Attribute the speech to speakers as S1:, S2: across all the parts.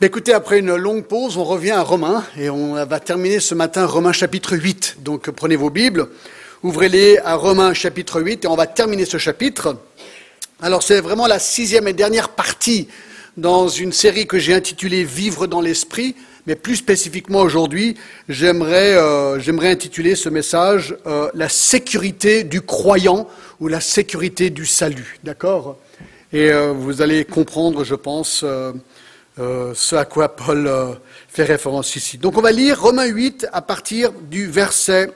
S1: Écoutez, après une longue pause, on revient à Romains et on va terminer ce matin Romains chapitre 8. Donc prenez vos Bibles, ouvrez-les à Romains chapitre 8 et on va terminer ce chapitre. Alors c'est vraiment la sixième et dernière partie dans une série que j'ai intitulée Vivre dans l'esprit, mais plus spécifiquement aujourd'hui, j'aimerais euh, intituler ce message euh, La sécurité du croyant ou la sécurité du salut. D'accord? Et euh, vous allez comprendre, je pense euh, ce à quoi Paul euh, fait référence ici. Donc on va lire Romains 8 à partir du verset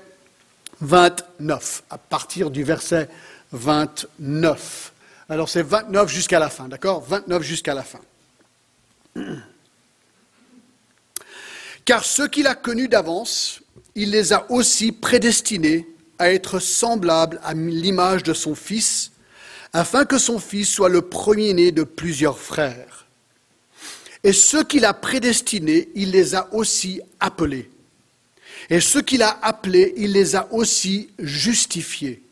S1: 29. À partir du verset 29. Alors c'est 29 jusqu'à la fin, d'accord? 29 jusqu'à la fin. Car ceux qu'il a connus d'avance, il les a aussi prédestinés à être semblables à l'image de son Fils, afin que son Fils soit le premier-né de plusieurs frères. Et ceux qu'il a prédestinés, il les a aussi appelés. Et ceux qu'il a appelés, il les a aussi justifiés.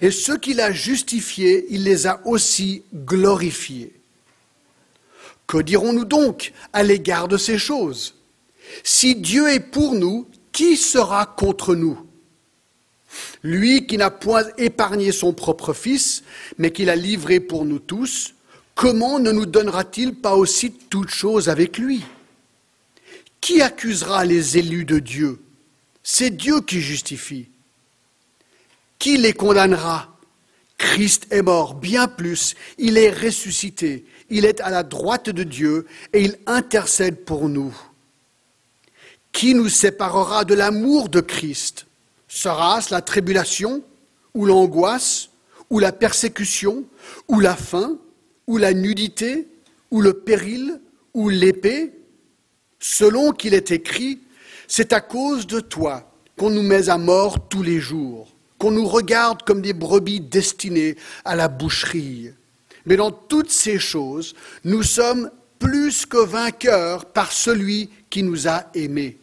S1: Et ceux qu'il a justifiés, il les a aussi glorifiés. Que dirons-nous donc à l'égard de ces choses? Si Dieu est pour nous, qui sera contre nous? Lui qui n'a point épargné son propre Fils, mais qui l'a livré pour nous tous, comment ne nous donnera-t-il pas aussi toutes choses avec lui? Qui accusera les élus de Dieu? C'est Dieu qui justifie. Qui les condamnera? Christ est mort, bien plus, il est ressuscité, il est à la droite de Dieu et il intercède pour nous. Qui nous séparera de l'amour de Christ? Sera-ce la tribulation, ou l'angoisse, ou la persécution, ou la faim, ou la nudité, ou le péril, ou l'épée, selon qu'il est écrit, c'est à cause de toi qu'on nous met à mort tous les jours, qu'on nous regarde comme des brebis destinées à la boucherie. Mais dans toutes ces choses, nous sommes plus que vainqueurs par celui qui nous a aimés.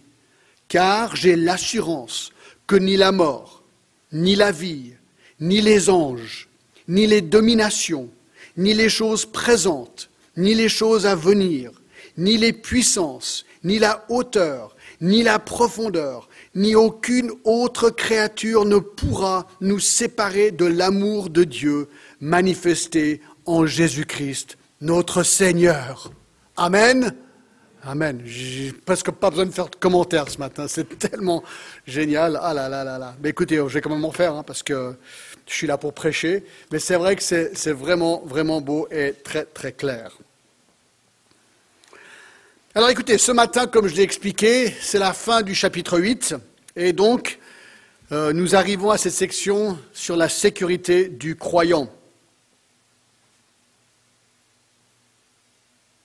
S1: Car j'ai l'assurance que ni la mort, ni la vie, ni les anges, ni les dominations, ni les choses présentes, ni les choses à venir, ni les puissances, ni la hauteur, ni la profondeur, ni aucune autre créature ne pourra nous séparer de l'amour de Dieu manifesté en Jésus-Christ, notre Seigneur. Amen. Amen. J'ai presque pas besoin de faire de commentaires ce matin. C'est tellement génial. Ah là là là là. Mais écoutez, je vais quand même en faire hein, parce que je suis là pour prêcher, mais c'est vrai que c'est vraiment, vraiment beau et très, très clair. Alors écoutez, ce matin, comme je l'ai expliqué, c'est la fin du chapitre 8, et donc euh, nous arrivons à cette section sur la sécurité du croyant.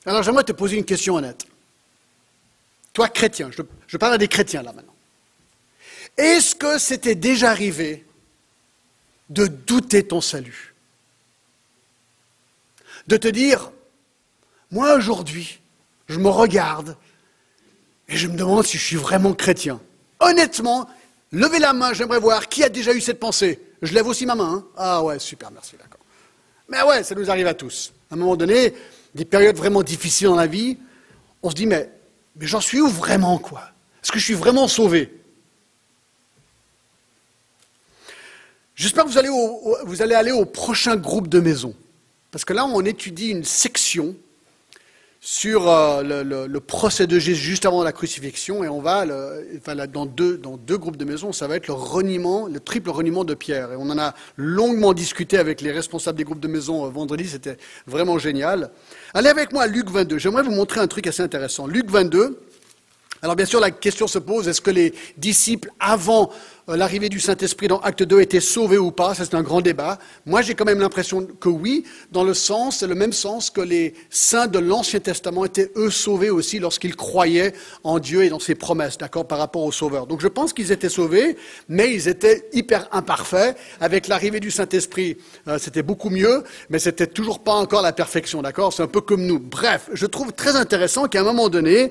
S1: Alors j'aimerais te poser une question honnête. Toi, chrétien, je, je parle à des chrétiens là maintenant. Est-ce que c'était déjà arrivé de douter ton salut. De te dire, moi aujourd'hui, je me regarde et je me demande si je suis vraiment chrétien. Honnêtement, levez la main, j'aimerais voir qui a déjà eu cette pensée. Je lève aussi ma main. Hein. ah ouais, super, merci, d'accord. Mais ouais, ça nous arrive à tous. À un moment donné, des périodes vraiment difficiles dans la vie, on se dit, mais, mais j'en suis où vraiment, quoi? Est-ce que je suis vraiment sauvé? J'espère que vous allez, vous allez aller au prochain groupe de maisons. Parce que là, on étudie une section sur euh, le, procès de Jésus juste avant la crucifixion, et on va, dans, deux, dans deux groupes de maisons, ça va être le reniement, le triple reniement de Pierre. Et on en a longuement discuté avec les responsables des groupes de maison euh, vendredi, c'était vraiment génial. Allez avec moi à Luc 22. J'aimerais vous montrer un truc assez intéressant. Luc 22. Alors bien sûr, la question se pose, est-ce que les disciples, avant euh, l'arrivée du Saint-Esprit dans Acte 2 était sauvée ou pas, ça c'est un grand débat. Moi j'ai quand même l'impression que oui, dans le sens, c'est le même sens que les saints de l'Ancien Testament étaient eux sauvés aussi lorsqu'ils croyaient en Dieu et dans ses promesses, d'accord, par rapport au Sauveur. Donc je pense qu'ils étaient sauvés, mais ils étaient hyper imparfaits. Avec l'arrivée du Saint-Esprit, euh, c'était beaucoup mieux, mais c'était toujours pas encore la perfection, d'accord? C'est un peu comme nous. Bref, je trouve très intéressant qu'à un moment donné,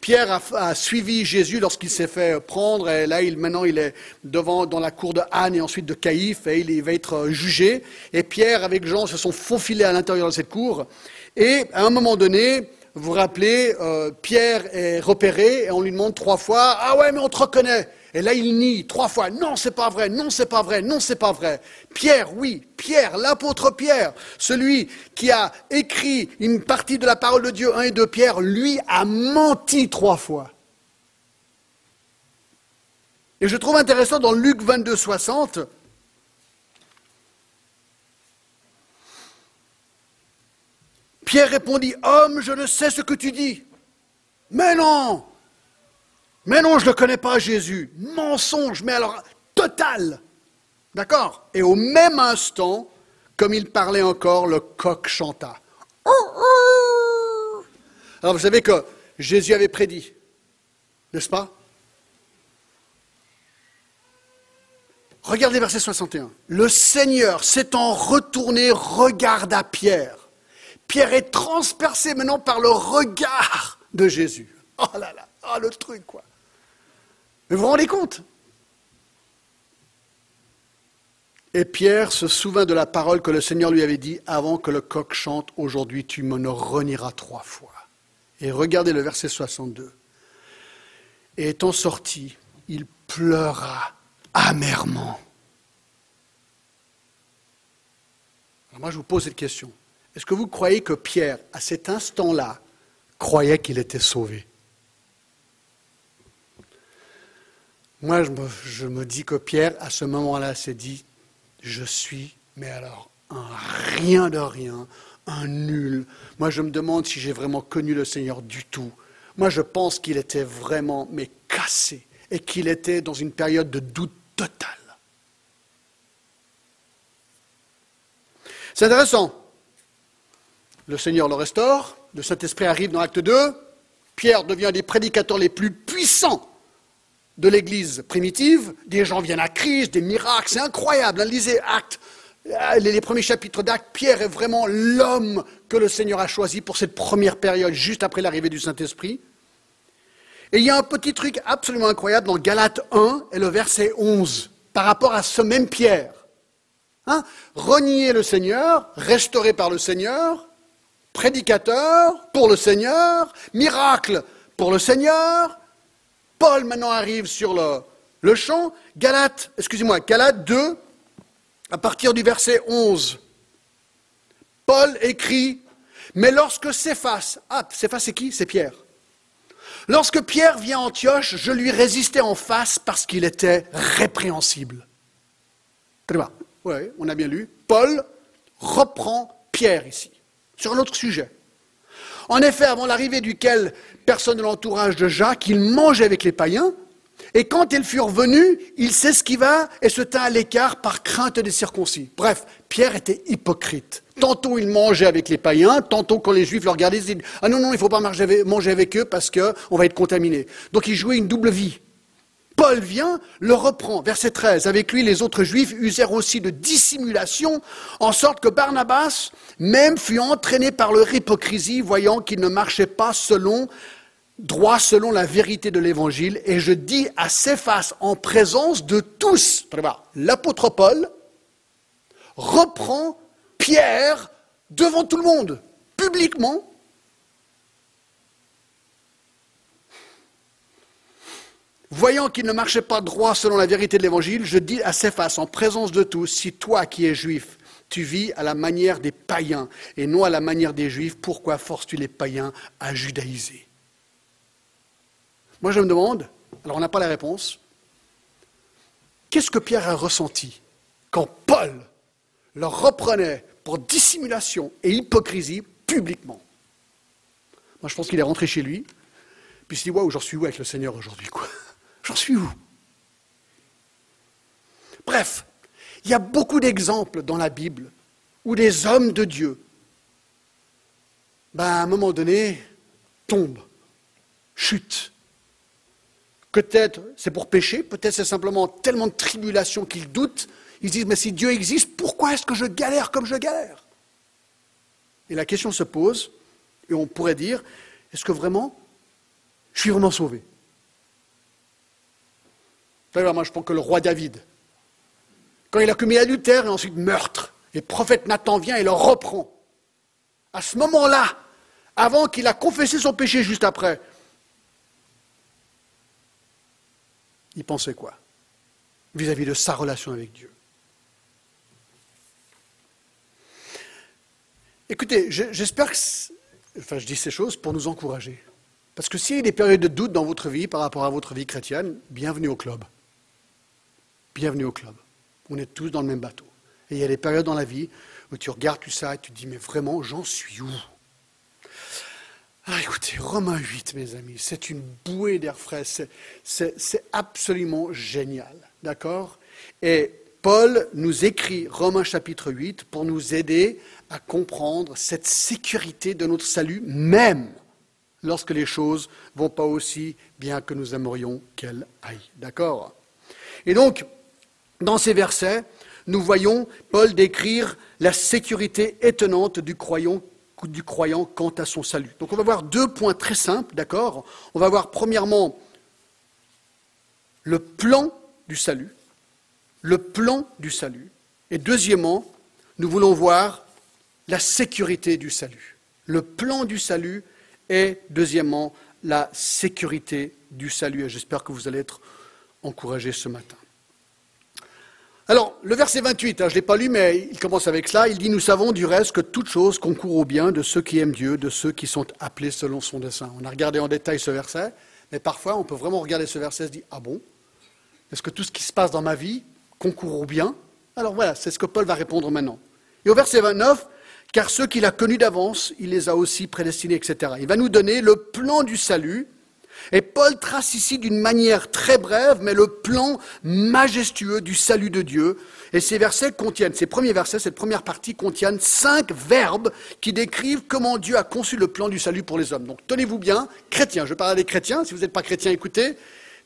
S1: Pierre a, suivi Jésus lorsqu'il s'est fait prendre, et là, il, maintenant, il est devant, dans la cour de Anne et ensuite de Caïphe, et il, va être jugé. Et Pierre, avec Jean, se sont faufilés à l'intérieur de cette cour. Et à un moment donné, vous vous rappelez, euh, Pierre est repéré et on lui demande trois fois Ah ouais, mais on te reconnaît. Et là, il nie trois fois Non, c'est pas vrai, non, c'est pas vrai, non, c'est pas vrai. Pierre, oui, Pierre, l'apôtre Pierre, celui qui a écrit une partie de la parole de Dieu, un et deux Pierre, lui a menti trois fois. Et je trouve intéressant dans Luc 22, 60, Pierre répondit, Homme, je ne sais ce que tu dis. Mais non, mais non, je ne connais pas, Jésus. Mensonge, mais alors total. D'accord? Et au même instant, comme il parlait encore, le coq chanta. Alors vous savez que Jésus avait prédit, n'est-ce pas? Regardez verset 61. Le Seigneur s'étant retourné regarda Pierre. Pierre est transpercé maintenant par le regard de Jésus. Oh là là, oh le truc quoi. Mais vous vous rendez compte? Et Pierre se souvint de la parole que le Seigneur lui avait dit avant que le coq chante Aujourd'hui tu me renieras trois fois. Et regardez le verset 62. Et étant sorti, il pleura amèrement. Alors moi je vous pose cette question. Est-ce que vous croyez que Pierre, à cet instant-là, croyait qu'il était sauvé? Moi, je me, dis que Pierre, à ce moment-là, s'est dit, je suis, mais alors, un rien de rien, un nul. Moi, je me demande si j'ai vraiment connu le Seigneur du tout. Moi, je pense qu'il était vraiment, mais cassé, et qu'il était dans une période de doute total. C'est intéressant. Le Seigneur le restaure, le Saint-Esprit arrive dans l'acte 2, Pierre devient un des prédicateurs les plus puissants de l'Église primitive, des gens viennent à Christ, des miracles, c'est incroyable. Hein, lisez Actes, euh, les premiers chapitres d'Actes, Pierre est vraiment l'homme que le Seigneur a choisi pour cette première période, juste après l'arrivée du Saint-Esprit. Et il y a un petit truc absolument incroyable dans Galates 1 et le verset 11, par rapport à ce même Pierre. Hein Renier le Seigneur, restauré par le Seigneur, prédicateur pour le Seigneur, miracle pour le Seigneur. Paul maintenant arrive sur le, champ. Galate, excusez-moi, Galate 2, à partir du verset 11. Paul écrit, mais lorsque Céphas, ah, Céphas c'est qui? C'est Pierre. Lorsque Pierre vient à Antioche, je lui résistais en face parce qu'il était répréhensible. Très bien. Oui, on a bien lu. Paul reprend Pierre ici sur un autre sujet. En effet, avant l'arrivée duquel personne de l'entourage de Jacques, il mangeait avec les païens, et quand ils furent venus, il s'esquiva et se tint à l'écart par crainte des circoncis. Bref, Pierre était hypocrite. Tantôt il mangeait avec les païens, tantôt quand les juifs le regardaient, ils disaient Ah non, non, il ne faut pas manger avec eux parce qu'on va être contaminé. Donc il jouait une double vie. Paul vient, le reprend. Verset 13. Avec lui, les autres juifs usèrent aussi de dissimulation, en sorte que Barnabas même fut entraîné par leur hypocrisie, voyant qu'il ne marchait pas selon droit selon la vérité de l'évangile. Et je dis à Céphas, en présence de tous, l'apôtre Paul reprend Pierre devant tout le monde, publiquement, Voyant qu'il ne marchait pas droit selon la vérité de l'Évangile, je dis à Céphas, en présence de tous, si toi qui es juif, tu vis à la manière des païens et non à la manière des juifs, pourquoi forces-tu les païens à judaïser? Moi je me demande, alors on n'a pas la réponse, qu'est-ce que Pierre a ressenti quand Paul le reprenait pour dissimulation et hypocrisie publiquement? Moi je pense qu'il est rentré chez lui, puis il s'est dit, waouh, j'en suis où avec le Seigneur aujourd'hui J'en suis où? Bref, il y a beaucoup d'exemples dans la Bible où des hommes de Dieu, ben, à un moment donné, tombent, chutent. Peut-être c'est pour pécher, peut-être c'est simplement tellement de tribulation qu'ils doutent. Ils se disent, mais si Dieu existe, pourquoi est-ce que je galère comme je galère? Et la question se pose, et on pourrait dire, est-ce que vraiment, je suis vraiment sauvé? Moi, je pense que le roi David, quand il a commis adultère et ensuite meurtre, et le prophète Nathan vient et le reprend. À ce moment-là, avant qu'il a confessé son péché juste après, il pensait quoi? Vis-à-vis de sa relation avec Dieu Écoutez, j'espère que... Enfin, je dis ces choses pour nous encourager. Parce que s'il y a des périodes de doute dans votre vie par rapport à votre vie chrétienne, bienvenue au club. Bienvenue au club. On est tous dans le même bateau. Et il y a des périodes dans la vie où tu regardes tout ça et tu te dis, mais vraiment, j'en suis où? Ah, écoutez, Romains 8, mes amis, c'est une bouée d'air frais, c'est absolument génial, d'accord? Et Paul nous écrit Romains chapitre 8 pour nous aider à comprendre cette sécurité de notre salut, même lorsque les choses ne vont pas aussi bien que nous aimerions qu'elles aillent, d'accord? Et donc, dans ces versets, nous voyons Paul décrire la sécurité étonnante du croyant, quant à son salut. Donc on va voir deux points très simples, d'accord? On va voir premièrement le plan du salut, le plan du salut, et deuxièmement, nous voulons voir la sécurité du salut. Le plan du salut et deuxièmement la sécurité du salut. Et j'espère que vous allez être encouragés ce matin. Alors, le verset 28, hein, je ne l'ai pas lu, mais il commence avec cela. Il dit Nous savons du reste que toute chose concourt au bien de ceux qui aiment Dieu, de ceux qui sont appelés selon son dessein. On a regardé en détail ce verset, mais parfois on peut vraiment regarder ce verset et se dire Ah bon? Est-ce que tout ce qui se passe dans ma vie concourt au bien? Alors voilà, c'est ce que Paul va répondre maintenant. Et au verset 29, car ceux qu'il a connus d'avance, il les a aussi prédestinés, etc. Il va nous donner le plan du salut et Paul trace ici d'une manière très brève, mais le plan majestueux du salut de Dieu. Et ces versets contiennent, ces premiers versets, cette première partie contiennent cinq verbes qui décrivent comment Dieu a conçu le plan du salut pour les hommes. Donc tenez-vous bien, chrétiens, je parle à des chrétiens, si vous n'êtes pas chrétien, écoutez,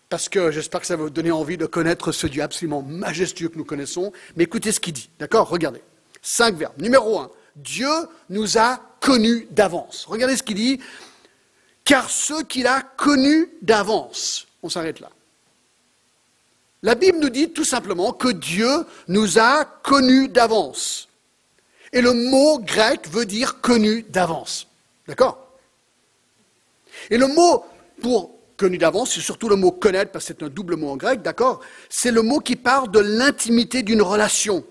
S1: parce que j'espère que ça va vous donner envie de connaître ce Dieu absolument majestueux que nous connaissons. Mais écoutez ce qu'il dit, d'accord? Regardez. Cinq verbes. Numéro un, Dieu nous a connus d'avance. Regardez ce qu'il dit car ceux qu'il a connus d'avance. On s'arrête là. La Bible nous dit tout simplement que Dieu nous a connus d'avance. Et le mot grec veut dire connu d'avance. D'accord? Et le mot pour connu d'avance, c'est surtout le mot connaître, parce que c'est un double mot en grec, d'accord? C'est le mot qui parle de l'intimité d'une relation.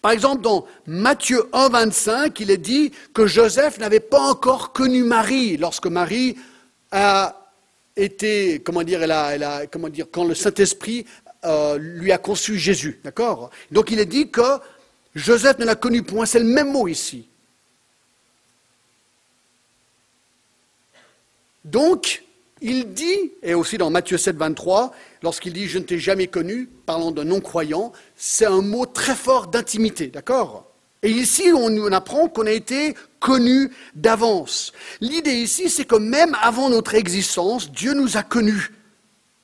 S1: Par exemple, dans Matthieu 1, 25, il est dit que Joseph n'avait pas encore connu Marie lorsque Marie a été, comment dire, comment dire quand le Saint-Esprit euh, lui a conçu Jésus. D'accord? Donc il est dit que Joseph ne l'a connu point. C'est le même mot ici. Donc, il dit, et aussi dans Matthieu 7, 23, lorsqu'il dit Je ne t'ai jamais connu, parlant d'un non-croyant, c'est un mot très fort d'intimité, d'accord? Et ici, on, apprend qu'on a été connu d'avance. L'idée ici, c'est que même avant notre existence, Dieu nous a connus.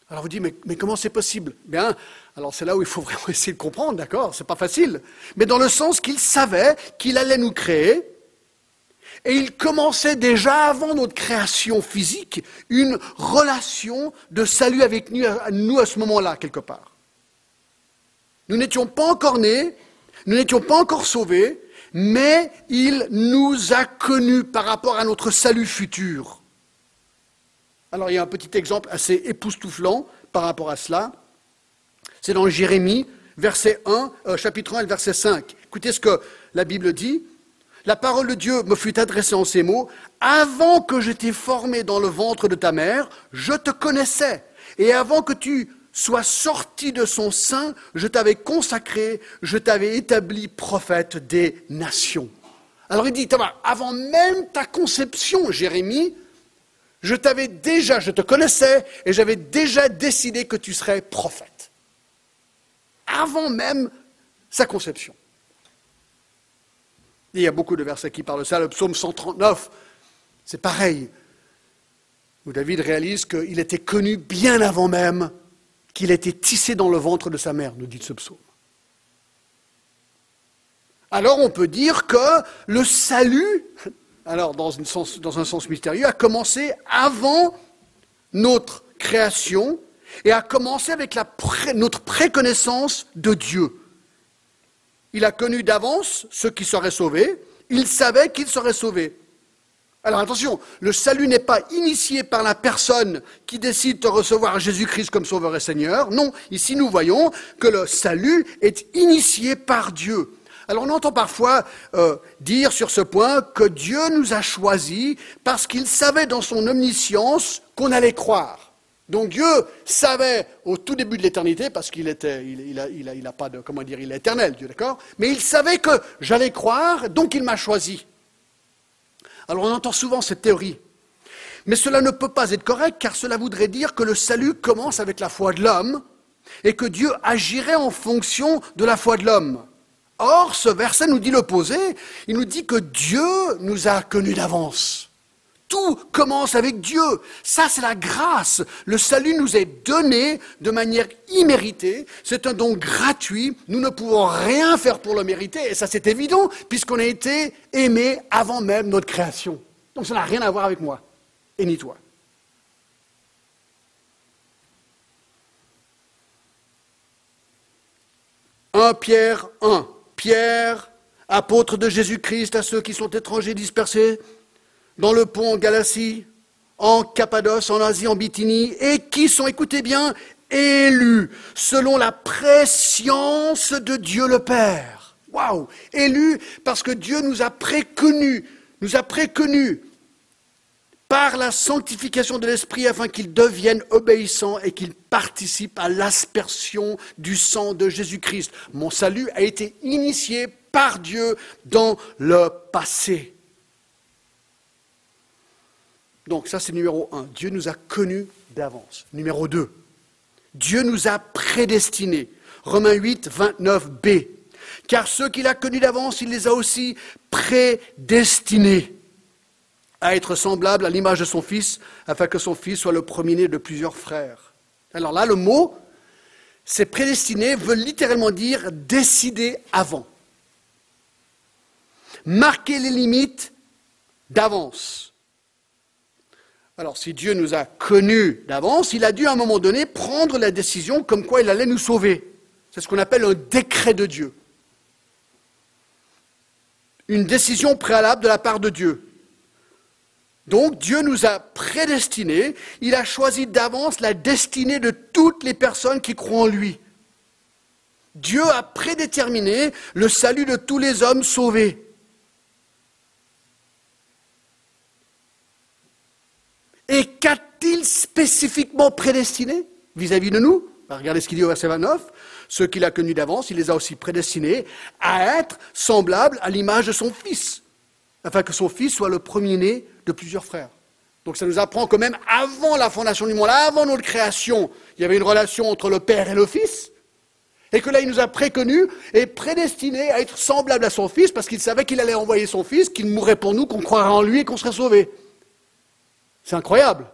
S1: Alors vous dites, mais, mais comment c'est possible? Bien, alors c'est là où il faut vraiment essayer de comprendre, d'accord? C'est pas facile. Mais dans le sens qu'il savait qu'il allait nous créer, et il commençait déjà avant notre création physique une relation de salut avec nous à ce moment-là, quelque part. Nous n'étions pas encore nés, nous n'étions pas encore sauvés, mais il nous a connus par rapport à notre salut futur. Alors il y a un petit exemple assez époustouflant par rapport à cela. C'est dans Jérémie, verset 1, euh, chapitre 1 et verset 5. Écoutez ce que la Bible dit la parole de Dieu me fut adressée en ces mots, avant que je t'ai formé dans le ventre de ta mère, je te connaissais. Et avant que tu sois sorti de son sein, je t'avais consacré, je t'avais établi prophète des nations. Alors il dit, avant même ta conception, Jérémie, je t'avais déjà, je te connaissais, et j'avais déjà décidé que tu serais prophète. Avant même sa conception il y a beaucoup de versets qui parlent de ça. Le psaume 139, c'est pareil. Où David réalise qu'il était connu bien avant même qu'il était tissé dans le ventre de sa mère, nous dit ce psaume. Alors on peut dire que le salut, alors dans, un sens mystérieux, a commencé avant notre création et a commencé avec notre préconnaissance de Dieu. Il a connu d'avance ceux qui seraient sauvés. Il savait qu'ils seraient sauvés. Alors attention, le salut n'est pas initié par la personne qui décide de recevoir Jésus-Christ comme sauveur et Seigneur. Non, ici nous voyons que le salut est initié par Dieu. Alors on entend parfois euh, dire sur ce point que Dieu nous a choisis parce qu'il savait dans son omniscience qu'on allait croire. Donc Dieu savait au tout début de l'éternité, parce qu'il était, il, il, a, pas de, comment dire, il est éternel, Dieu, d'accord? Mais il savait que j'allais croire, donc il m'a choisi. Alors on entend souvent cette théorie. Mais cela ne peut pas être correct, car cela voudrait dire que le salut commence avec la foi de l'homme, et que Dieu agirait en fonction de la foi de l'homme. Or, ce verset nous dit l'opposé. Il nous dit que Dieu nous a connus d'avance. Tout commence avec Dieu. Ça, c'est la grâce. Le salut nous est donné de manière imméritée. C'est un don gratuit. Nous ne pouvons rien faire pour le mériter. Et ça, c'est évident, puisqu'on a été aimé avant même notre création. Donc, ça n'a rien à voir avec moi et ni toi. « 1 Pierre 1. Pierre, apôtre de Jésus-Christ à ceux qui sont étrangers dispersés dans le pont en Galatie, en Cappadoce, en Asie, en Bithynie, et qui sont, écoutez bien, élus selon la préscience de Dieu le Père. Waouh Élus parce que Dieu nous a préconnus, nous a préconnus par la sanctification de l'Esprit afin qu'ils deviennent obéissants et qu'ils participent à l'aspersion du sang de Jésus-Christ. Mon salut a été initié par Dieu dans le passé. Donc ça c'est numéro un. Dieu nous a connus d'avance. Numéro deux. Dieu nous a prédestinés. Romains 8, 29b. Car ceux qu'il a connus d'avance, il les a aussi prédestinés à être semblable à l'image de son fils, afin que son fils soit le premier-né de plusieurs frères. Alors là, le mot, c'est prédestiné, veut littéralement dire décider avant. Marquer les limites d'avance. Alors, si Dieu nous a connus d'avance, il a dû à un moment donné prendre la décision comme quoi il allait nous sauver. C'est ce qu'on appelle un décret de Dieu. Une décision préalable de la part de Dieu. Donc Dieu nous a prédestinés, il a choisi d'avance la destinée de toutes les personnes qui croient en lui. Dieu a prédéterminé le salut de tous les hommes sauvés. Et qu'a-t-il spécifiquement prédestiné vis-à-vis de nous bah, Regardez ce qu'il dit au verset 29. Ceux qu'il a connus d'avance, il les a aussi prédestinés à être semblables à l'image de son Fils, afin que son Fils soit le premier-né de plusieurs frères. Donc ça nous apprend que même avant la fondation du monde, avant notre création, il y avait une relation entre le Père et le Fils. Et que là, il nous a préconnus et prédestinés à être semblables à son Fils parce qu'il savait qu'il allait envoyer son Fils, qu'il mourrait pour nous, qu'on croirait en lui et qu'on serait sauvés. C'est incroyable.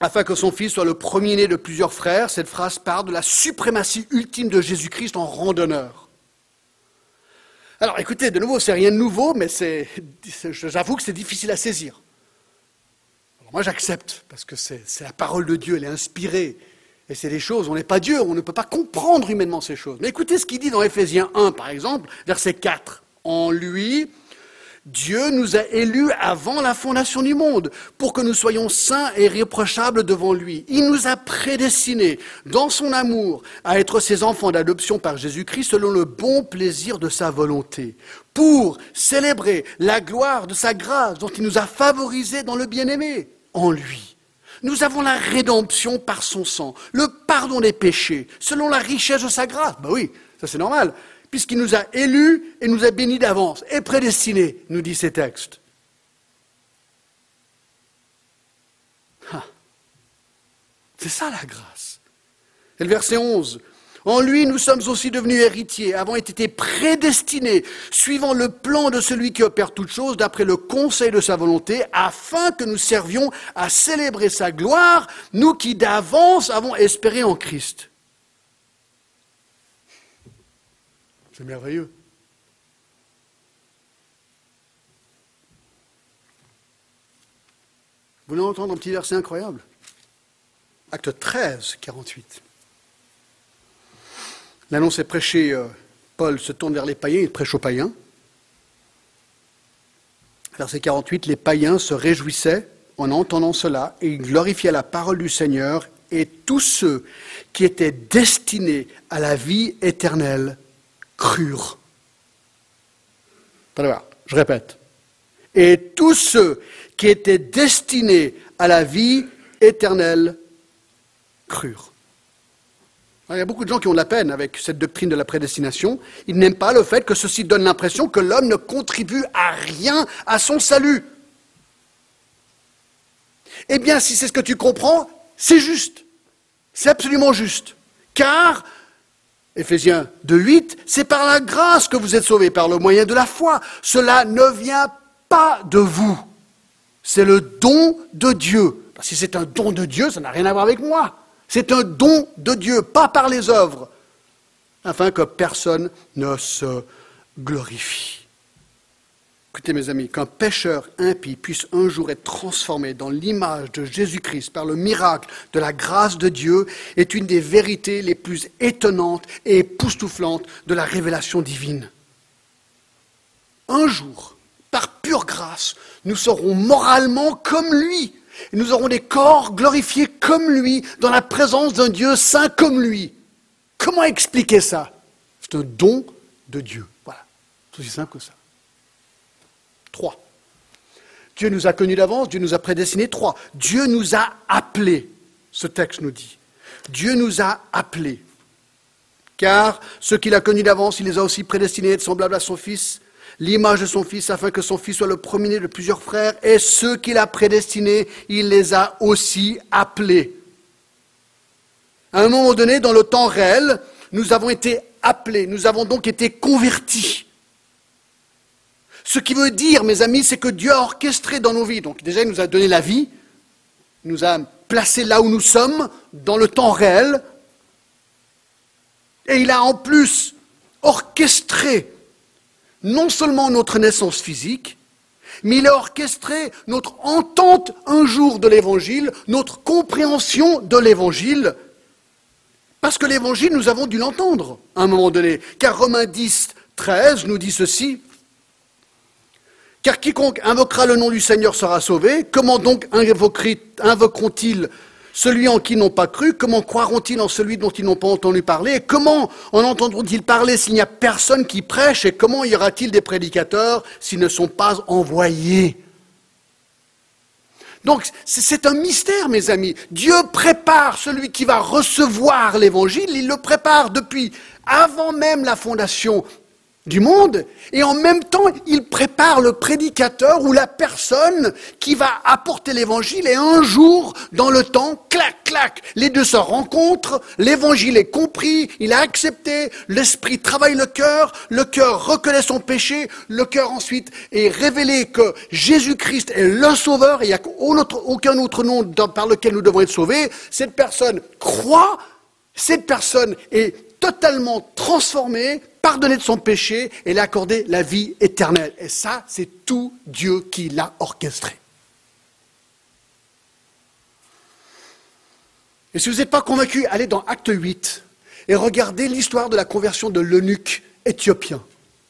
S1: afin que son fils soit le premier-né de plusieurs frères. Cette phrase parle de la suprématie ultime de Jésus-Christ en rang d'honneur. Alors écoutez, de nouveau, c'est rien de nouveau, mais j'avoue que c'est difficile à saisir. moi j'accepte, parce que c'est la parole de Dieu, elle est inspirée. Et c'est des choses, on n'est pas Dieu, on ne peut pas comprendre humainement ces choses. Mais écoutez ce qu'il dit dans Éphésiens 1, par exemple, verset 4. En lui, Dieu nous a élus avant la fondation du monde pour que nous soyons saints et irréprochables devant lui. Il nous a prédestinés dans son amour à être ses enfants d'adoption par Jésus-Christ selon le bon plaisir de sa volonté, pour célébrer la gloire de sa grâce dont il nous a favorisés dans le bien-aimé en lui. Nous avons la rédemption par son sang, le pardon des péchés, selon la richesse de sa grâce. Ben oui, ça c'est normal puisqu'il nous a élus et nous a bénis d'avance, et prédestinés, nous dit ces textes. Ah. C'est ça la grâce. Et le verset 11. En lui, nous sommes aussi devenus héritiers, avons été prédestinés, suivant le plan de celui qui opère toutes choses, d'après le conseil de sa volonté, afin que nous servions à célébrer sa gloire, nous qui d'avance avons espéré en Christ. C'est merveilleux. Vous voulez entendre un petit verset incroyable? Acte 13, 48. L'annonce est prêchée, euh, Paul se tourne vers les païens, il prêche aux païens. Verset 48, les païens se réjouissaient en entendant cela et ils glorifiaient la parole du Seigneur et tous ceux qui étaient destinés à la vie éternelle crurent. Je répète. Et tous ceux qui étaient destinés à la vie éternelle crurent. Il y a beaucoup de gens qui ont de la peine avec cette doctrine de la prédestination. Ils n'aiment pas le fait que ceci donne l'impression que l'homme ne contribue à rien à son salut. Eh bien, si c'est ce que tu comprends, c'est juste. C'est absolument juste. Car, Éphésiens 2.8, c'est par la grâce que vous êtes sauvés, par le moyen de la foi. Cela ne vient pas de vous. C'est le don de Dieu. Si c'est un don de Dieu, ça n'a rien à voir avec moi. C'est un don de Dieu, pas par les œuvres, afin que personne ne se glorifie. Écoutez mes amis, qu'un pécheur impie puisse un jour être transformé dans l'image de Jésus-Christ par le miracle de la grâce de Dieu est une des vérités les plus étonnantes et époustouflantes de la révélation divine. Un jour, par pure grâce, nous serons moralement comme lui. Et nous aurons des corps glorifiés comme lui, dans la présence d'un Dieu saint comme lui. Comment expliquer ça? C'est un don de Dieu. Voilà. C'est aussi simple que ça. Trois. Dieu nous a connus d'avance, Dieu nous a prédestinés. Trois. Dieu nous a appelés. Ce texte nous dit. Dieu nous a appelés. Car ceux qu'il a connus d'avance, il les a aussi prédestinés à être semblables à son Fils, l'image de son Fils, afin que son Fils soit le premier de plusieurs frères. Et ceux qu'il a prédestinés, il les a aussi appelés. À un moment donné, dans le temps réel, nous avons été appelés, nous avons donc été convertis. Ce qui veut dire, mes amis, c'est que Dieu a orchestré dans nos vies. Donc déjà, il nous a donné la vie, il nous a placés là où nous sommes, dans le temps réel, et il a en plus orchestré non seulement notre naissance physique, mais il a orchestré notre entente un jour de l'Évangile, notre compréhension de l'Évangile, parce que l'Évangile, nous avons dû l'entendre à un moment donné. Car Romains 10, 13 nous dit ceci, car quiconque invoquera le nom du Seigneur sera sauvé. Comment donc invoqueront-ils celui en qui n'ont pas cru Comment croiront-ils en celui dont ils n'ont pas entendu parler? Et comment en entendront-ils parler s'il n'y a personne qui prêche? Et comment y aura-t-il des prédicateurs s'ils ne sont pas envoyés? Donc c'est un mystère, mes amis. Dieu prépare celui qui va recevoir l'évangile, il le prépare depuis avant même la fondation du monde, et en même temps, il prépare le prédicateur ou la personne qui va apporter l'évangile, et un jour, dans le temps, clac, clac, les deux se rencontrent, l'évangile est compris, il a accepté, l'esprit travaille le cœur, le cœur reconnaît son péché, le cœur ensuite est révélé que Jésus-Christ est le sauveur, il n'y a aucun autre nom par lequel nous devons être sauvés, cette personne croit, cette personne est totalement transformée, pardonné de son péché et lui accordé la vie éternelle. Et ça, c'est tout Dieu qui l'a orchestré. Et si vous n'êtes pas convaincu, allez dans Acte 8 et regardez l'histoire de la conversion de l'eunuque éthiopien.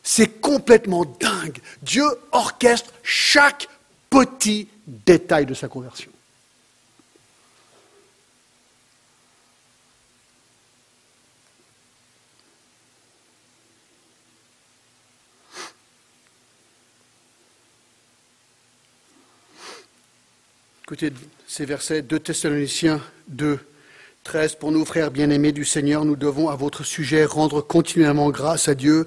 S1: C'est complètement dingue. Dieu orchestre chaque petit détail de sa conversion. Écoutez ces versets 2 Thessaloniciens 2, 13. Pour nous, frères bien-aimés du Seigneur, nous devons à votre sujet rendre continuellement grâce à Dieu,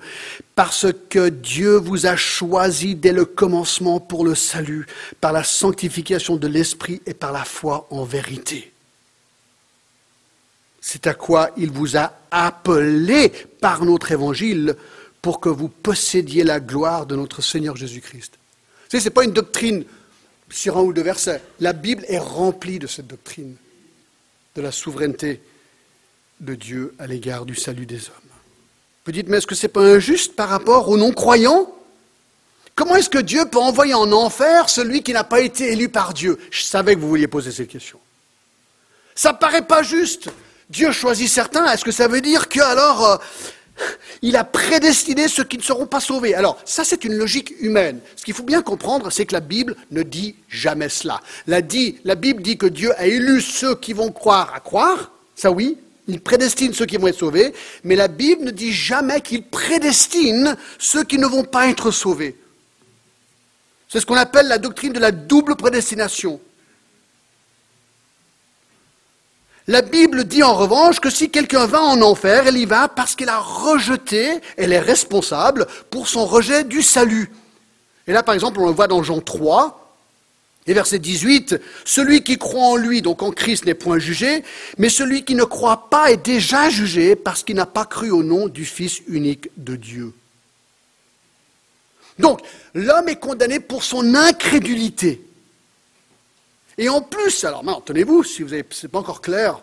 S1: parce que Dieu vous a choisi dès le commencement pour le salut, par la sanctification de l'Esprit et par la foi en vérité. C'est à quoi il vous a appelé par notre évangile pour que vous possédiez la gloire de notre Seigneur Jésus-Christ. Ce n'est pas une doctrine sur un ou deux versets. La Bible est remplie de cette doctrine, de la souveraineté de Dieu à l'égard du salut des hommes. Vous dites, mais est-ce que ce n'est pas injuste par rapport aux non-croyants? Comment est-ce que Dieu peut envoyer en enfer celui qui n'a pas été élu par Dieu? Je savais que vous vouliez poser cette question. Ça ne paraît pas juste. Dieu choisit certains, est-ce que ça veut dire que alors euh, il a prédestiné ceux qui ne seront pas sauvés Alors, ça c'est une logique humaine. Ce qu'il faut bien comprendre, c'est que la Bible ne dit jamais cela. La, Bible dit que Dieu a élu ceux qui vont croire à croire, ça oui, il prédestine ceux qui vont être sauvés, mais la Bible ne dit jamais qu'il prédestine ceux qui ne vont pas être sauvés. C'est ce qu'on appelle la doctrine de la double prédestination. La Bible dit en revanche que si quelqu'un va en enfer, elle y va parce qu'elle a rejeté, elle est responsable pour son rejet du salut. Et là, par exemple, on le voit dans Jean 3, et verset 18, celui qui croit en lui, donc en Christ, n'est point jugé, mais celui qui ne croit pas est déjà jugé parce qu'il n'a pas cru au nom du Fils unique de Dieu. Donc, l'homme est condamné pour son incrédulité. Et en plus, alors maintenant, tenez-vous, si vous n'êtes pas encore clair,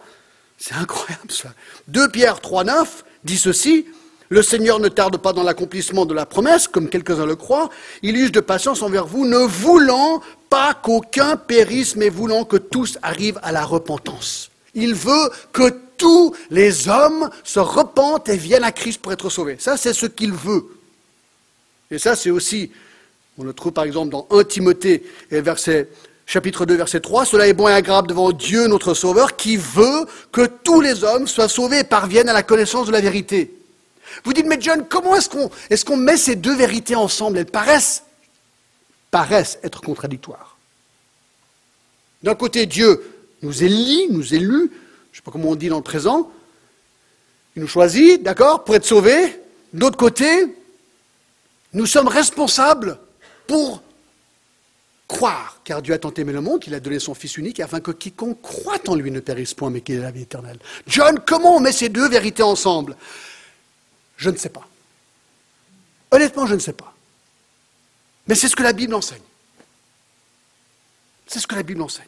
S1: c'est incroyable ça. 2 Pierre 3, 9 dit ceci, le Seigneur ne tarde pas dans l'accomplissement de la promesse, comme quelques-uns le croient, il use de patience envers vous, ne voulant pas qu'aucun périsse, mais voulant que tous arrivent à la repentance. Il veut que tous les hommes se repentent et viennent à Christ pour être sauvés. Ça, c'est ce qu'il veut. Et ça, c'est aussi, on le trouve par exemple dans 1 Timothée, verset chapitre 2, verset 3, Cela est bon et agréable devant Dieu notre Sauveur, qui veut que tous les hommes soient sauvés et parviennent à la connaissance de la vérité. Vous dites, mais John, comment est-ce qu'on est met ces deux vérités ensemble? Elles paraissent, paraissent être contradictoires. D'un côté, Dieu nous élit, nous élus, je ne sais pas comment on dit dans le présent, il nous choisit, d'accord, pour être sauvés. D'autre côté, nous sommes responsables pour croire, car Dieu a tant aimé le monde qu'il a donné son Fils unique afin que quiconque croit en lui ne périsse point, mais qu'il ait la vie éternelle. John, comment on met ces deux vérités ensemble? Je ne sais pas. Honnêtement, je ne sais pas. Mais c'est ce que la Bible enseigne. C'est ce que la Bible enseigne.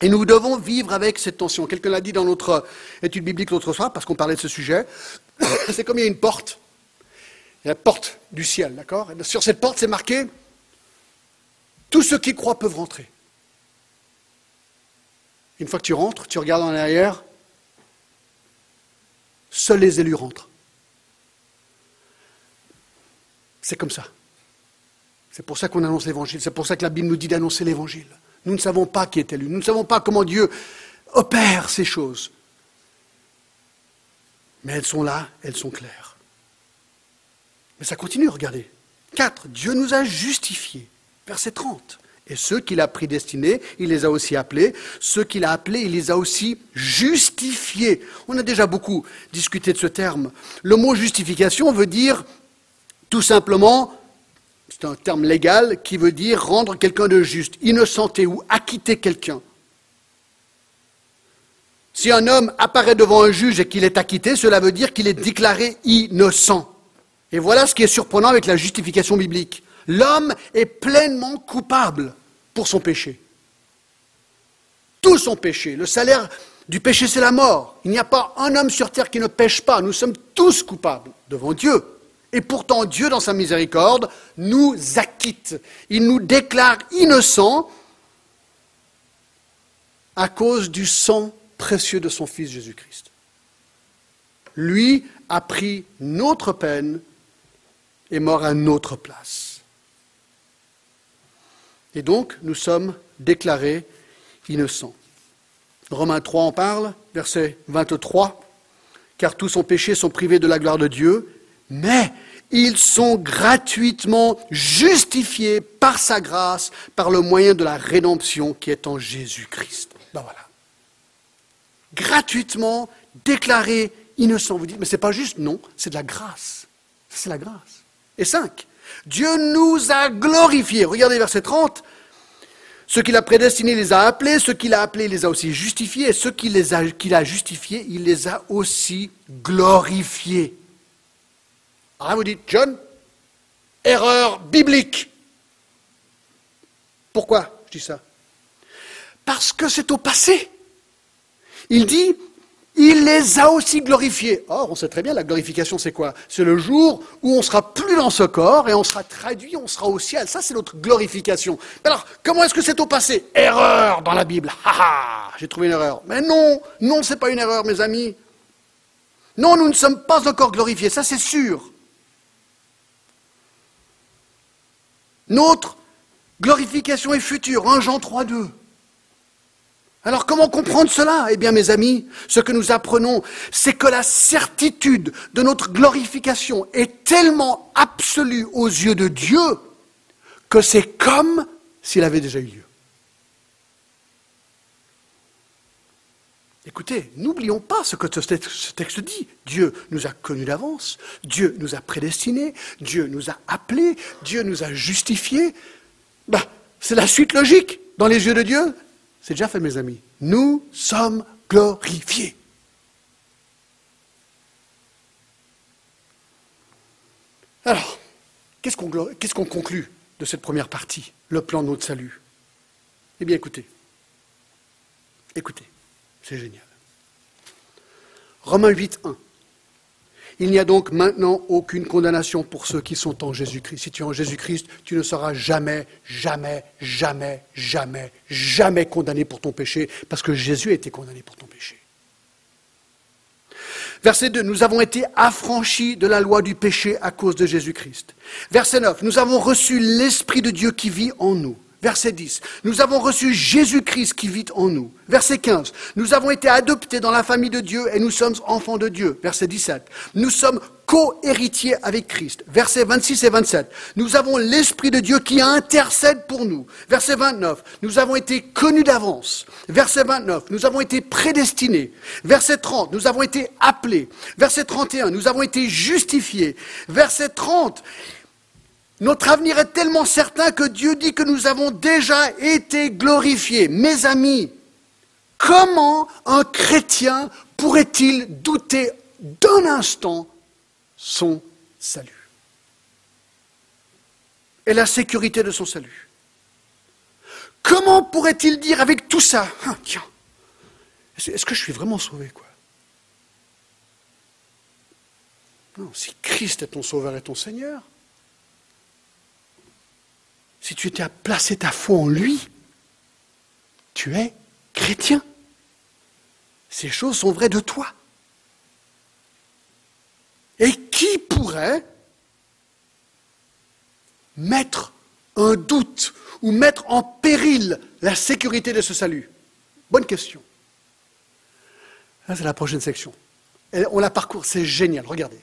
S1: Et nous devons vivre avec cette tension. Quelqu'un l'a dit dans notre étude biblique l'autre soir, parce qu'on parlait de ce sujet. C'est comme il y a une porte. Il y a la porte du ciel, d'accord? Sur cette porte, c'est marqué tous ceux qui croient peuvent rentrer. Une fois que tu rentres, tu regardes en arrière, seuls les élus rentrent. C'est comme ça. C'est pour ça qu'on annonce l'évangile. C'est pour ça que la Bible nous dit d'annoncer l'évangile. Nous ne savons pas qui est élu. Nous ne savons pas comment Dieu opère ces choses. Mais elles sont là, elles sont claires. Mais ça continue, regardez. 4. Dieu nous a justifiés. Verset 30. Et ceux qu'il a prédestinés, il les a aussi appelés. Ceux qu'il a appelés, il les a aussi justifiés. On a déjà beaucoup discuté de ce terme. Le mot justification veut dire tout simplement, c'est un terme légal qui veut dire rendre quelqu'un de juste, innocenter ou acquitter quelqu'un. Si un homme apparaît devant un juge et qu'il est acquitté, cela veut dire qu'il est déclaré innocent. Et voilà ce qui est surprenant avec la justification biblique. L'homme est pleinement coupable pour son péché. Tout son péché. Le salaire du péché, c'est la mort. Il n'y a pas un homme sur terre qui ne pêche pas. Nous sommes tous coupables devant Dieu. Et pourtant, Dieu, dans sa miséricorde, nous acquitte. Il nous déclare innocents à cause du sang précieux de son Fils Jésus-Christ. Lui a pris notre peine et mort à notre place. Et donc, nous sommes déclarés innocents. Romains 3 en parle, verset 23. Car tous ont péché, sont privés de la gloire de Dieu, mais ils sont gratuitement justifiés par sa grâce, par le moyen de la rédemption qui est en Jésus-Christ. Ben voilà. Gratuitement déclarés innocents. Vous dites, mais c'est pas juste, non, c'est de la grâce. C'est la grâce. Et 5. Dieu nous a glorifiés. Regardez verset 30. Ceux qu'il a prédestinés, les a appelés. Ceux qu'il a appelés, les a aussi justifiés. Et ceux qu'il a, a justifiés, il les a aussi glorifiés. Alors vous dites, John, erreur biblique. Pourquoi je dis ça? Parce que c'est au passé. Il dit, il les a aussi glorifiés. Or, on sait très bien, la glorification, c'est quoi? C'est le jour où on sera plus dans ce corps et on sera traduit, on sera au ciel. Ça, c'est notre glorification. Alors, comment est-ce que c'est au passé? Erreur dans la Bible. Ha J'ai trouvé une erreur. Mais non, non, c'est pas une erreur, mes amis. Non, nous ne sommes pas encore glorifiés, ça c'est sûr. Notre glorification est future, 1 Jean 3, 2. Alors comment comprendre cela? Eh bien mes amis, ce que nous apprenons, c'est que la certitude de notre glorification est tellement absolue aux yeux de Dieu que c'est comme s'il avait déjà eu lieu. Écoutez, n'oublions pas ce que ce texte dit. Dieu nous a connus d'avance, Dieu nous a prédestinés, Dieu nous a appelés, Dieu nous a justifiés. Ben, c'est la suite logique. Dans les yeux de Dieu, c'est déjà fait, mes amis. Nous sommes glorifiés. Alors, qu'est-ce qu'on conclut de cette première partie, le plan de notre salut? Eh bien, écoutez. Écoutez, c'est génial. Romains 8, 1. Il n'y a donc maintenant aucune condamnation pour ceux qui sont en Jésus-Christ. Si tu es en Jésus-Christ, tu ne seras jamais, jamais, jamais, jamais, jamais condamné pour ton péché, parce que Jésus a été condamné pour ton péché. Verset 2, nous avons été affranchis de la loi du péché à cause de Jésus-Christ. Verset 9, nous avons reçu l'Esprit de Dieu qui vit en nous. Verset 10. Nous avons reçu Jésus-Christ qui vit en nous. Verset 15. Nous avons été adoptés dans la famille de Dieu et nous sommes enfants de Dieu. Verset 17. Nous sommes co-héritiers avec Christ. Versets 26 et 27. Nous avons l'Esprit de Dieu qui intercède pour nous. Verset 29. Nous avons été connus d'avance. Verset 29. Nous avons été prédestinés. Verset 30. Nous avons été appelés. Verset 31. Nous avons été justifiés. Verset 30. Notre avenir est tellement certain que Dieu dit que nous avons déjà été glorifiés. Mes amis, comment un chrétien pourrait-il douter d'un instant son salut? Et la sécurité de son salut. Comment pourrait-il dire avec tout ça, ah, tiens, est-ce que je suis vraiment sauvé quoi? Non, si Christ est ton sauveur et ton Seigneur, si tu étais à placer ta foi en lui, tu es chrétien. Ces choses sont vraies de toi. Et qui pourrait mettre un doute ou mettre en péril la sécurité de ce salut? Bonne question. c'est la prochaine section. on la parcourt, c'est génial, regardez.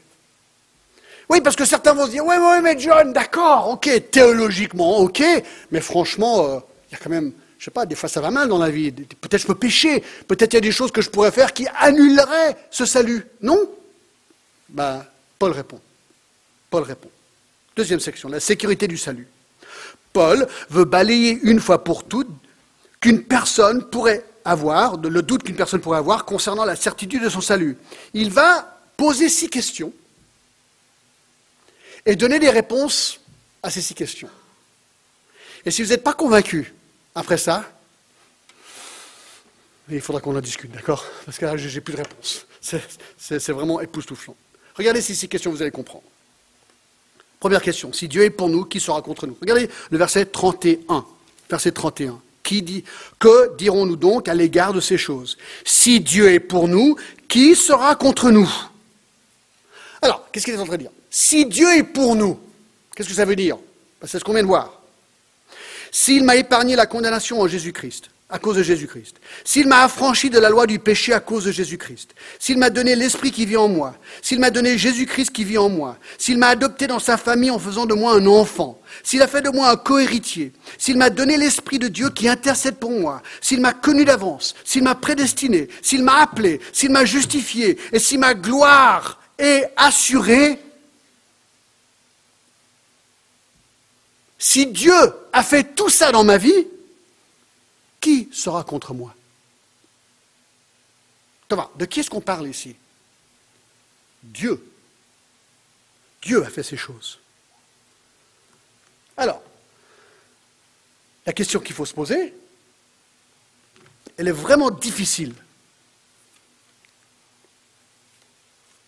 S1: Oui, parce que certains vont se dire, oui, oui, mais John, d'accord, ok, théologiquement, ok, mais franchement, euh, il y a quand même, je sais pas, des fois ça va mal dans la vie, peut-être je peux pécher, peut-être il y a des choses que je pourrais faire qui annuleraient ce salut. Non? Ben, Paul répond. Paul répond. Deuxième section, la sécurité du salut. Paul veut balayer une fois pour toutes qu'une personne pourrait avoir, le doute qu'une personne pourrait avoir concernant la certitude de son salut. Il va poser six questions et donner des réponses à ces six questions. Et si vous n'êtes pas convaincu après ça, il faudra qu'on en discute, d'accord? Parce que là, j'ai plus de réponse. C'est vraiment époustouflant. Regardez ces six questions, vous allez comprendre. Première question, si Dieu est pour nous, qui sera contre nous? Regardez le verset 31. Verset 31. Qui dit Que dirons-nous donc à l'égard de ces choses? Si Dieu est pour nous, qui sera contre nous? Alors, qu'est-ce qu'il est en train de dire? Si Dieu est pour nous, qu'est-ce que ça veut dire ben, C'est ce qu'on vient de voir. S'il m'a épargné la condamnation en Jésus-Christ, à cause de Jésus-Christ, s'il m'a affranchi de la loi du péché à cause de Jésus-Christ, s'il m'a donné l'Esprit qui vit en moi, s'il m'a donné Jésus-Christ qui vit en moi, s'il m'a adopté dans sa famille en faisant de moi un enfant, s'il a fait de moi un cohéritier, s'il m'a donné l'Esprit de Dieu qui intercède pour moi, s'il m'a connu d'avance, s'il m'a prédestiné, s'il m'a appelé, s'il m'a justifié, et si ma gloire est assurée, Si Dieu a fait tout ça dans ma vie, qui sera contre moi? De qui est-ce qu'on parle ici? Dieu. Dieu a fait ces choses. Alors, la question qu'il faut se poser, elle est vraiment difficile.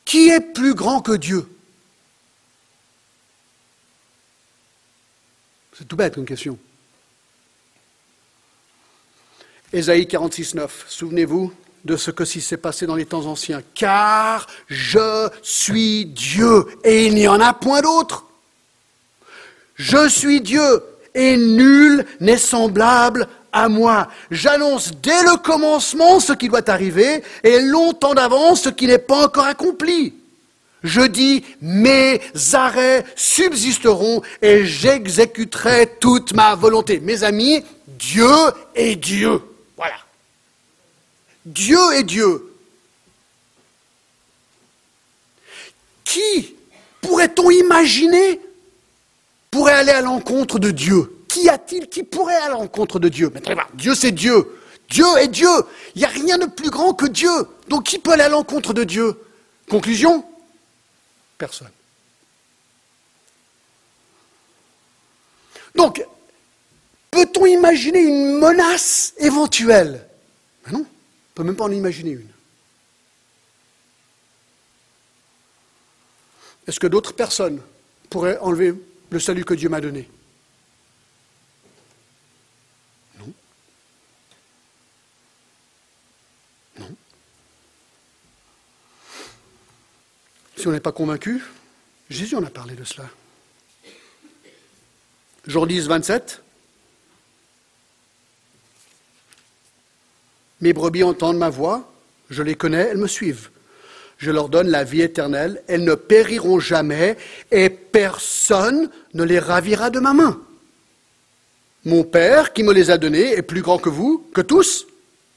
S1: Qui est plus grand que Dieu? C'est tout bête comme question. Ésaïe 46, 9. Souvenez-vous de ce que s'est passé dans les temps anciens. Car je suis Dieu et il n'y en a point d'autre. Je suis Dieu et nul n'est semblable à moi. J'annonce dès le commencement ce qui doit arriver et longtemps d'avance ce qui n'est pas encore accompli. Je dis, mes arrêts subsisteront et j'exécuterai toute ma volonté. Mes amis, Dieu est Dieu. Voilà. Dieu est Dieu. Qui pourrait-on imaginer pourrait aller à l'encontre de Dieu? Qu'y a-t-il qui pourrait aller à l'encontre de Dieu? Mais Dieu c'est Dieu. Dieu est Dieu. Il n'y a rien de plus grand que Dieu. Donc qui peut aller à l'encontre de Dieu? Conclusion? Personne. Donc, peut-on imaginer une menace éventuelle? Ben Non, on ne peut même pas en imaginer une. Est-ce que d'autres personnes pourraient enlever le salut que Dieu m'a donné? Si on n'est pas convaincu, Jésus en a parlé de cela. Jean 10, 27. Mes brebis entendent ma voix, je les connais, elles me suivent. Je leur donne la vie éternelle, elles ne périront jamais, et personne ne les ravira de ma main. Mon Père, qui me les a donnés, est plus grand que vous, que tous.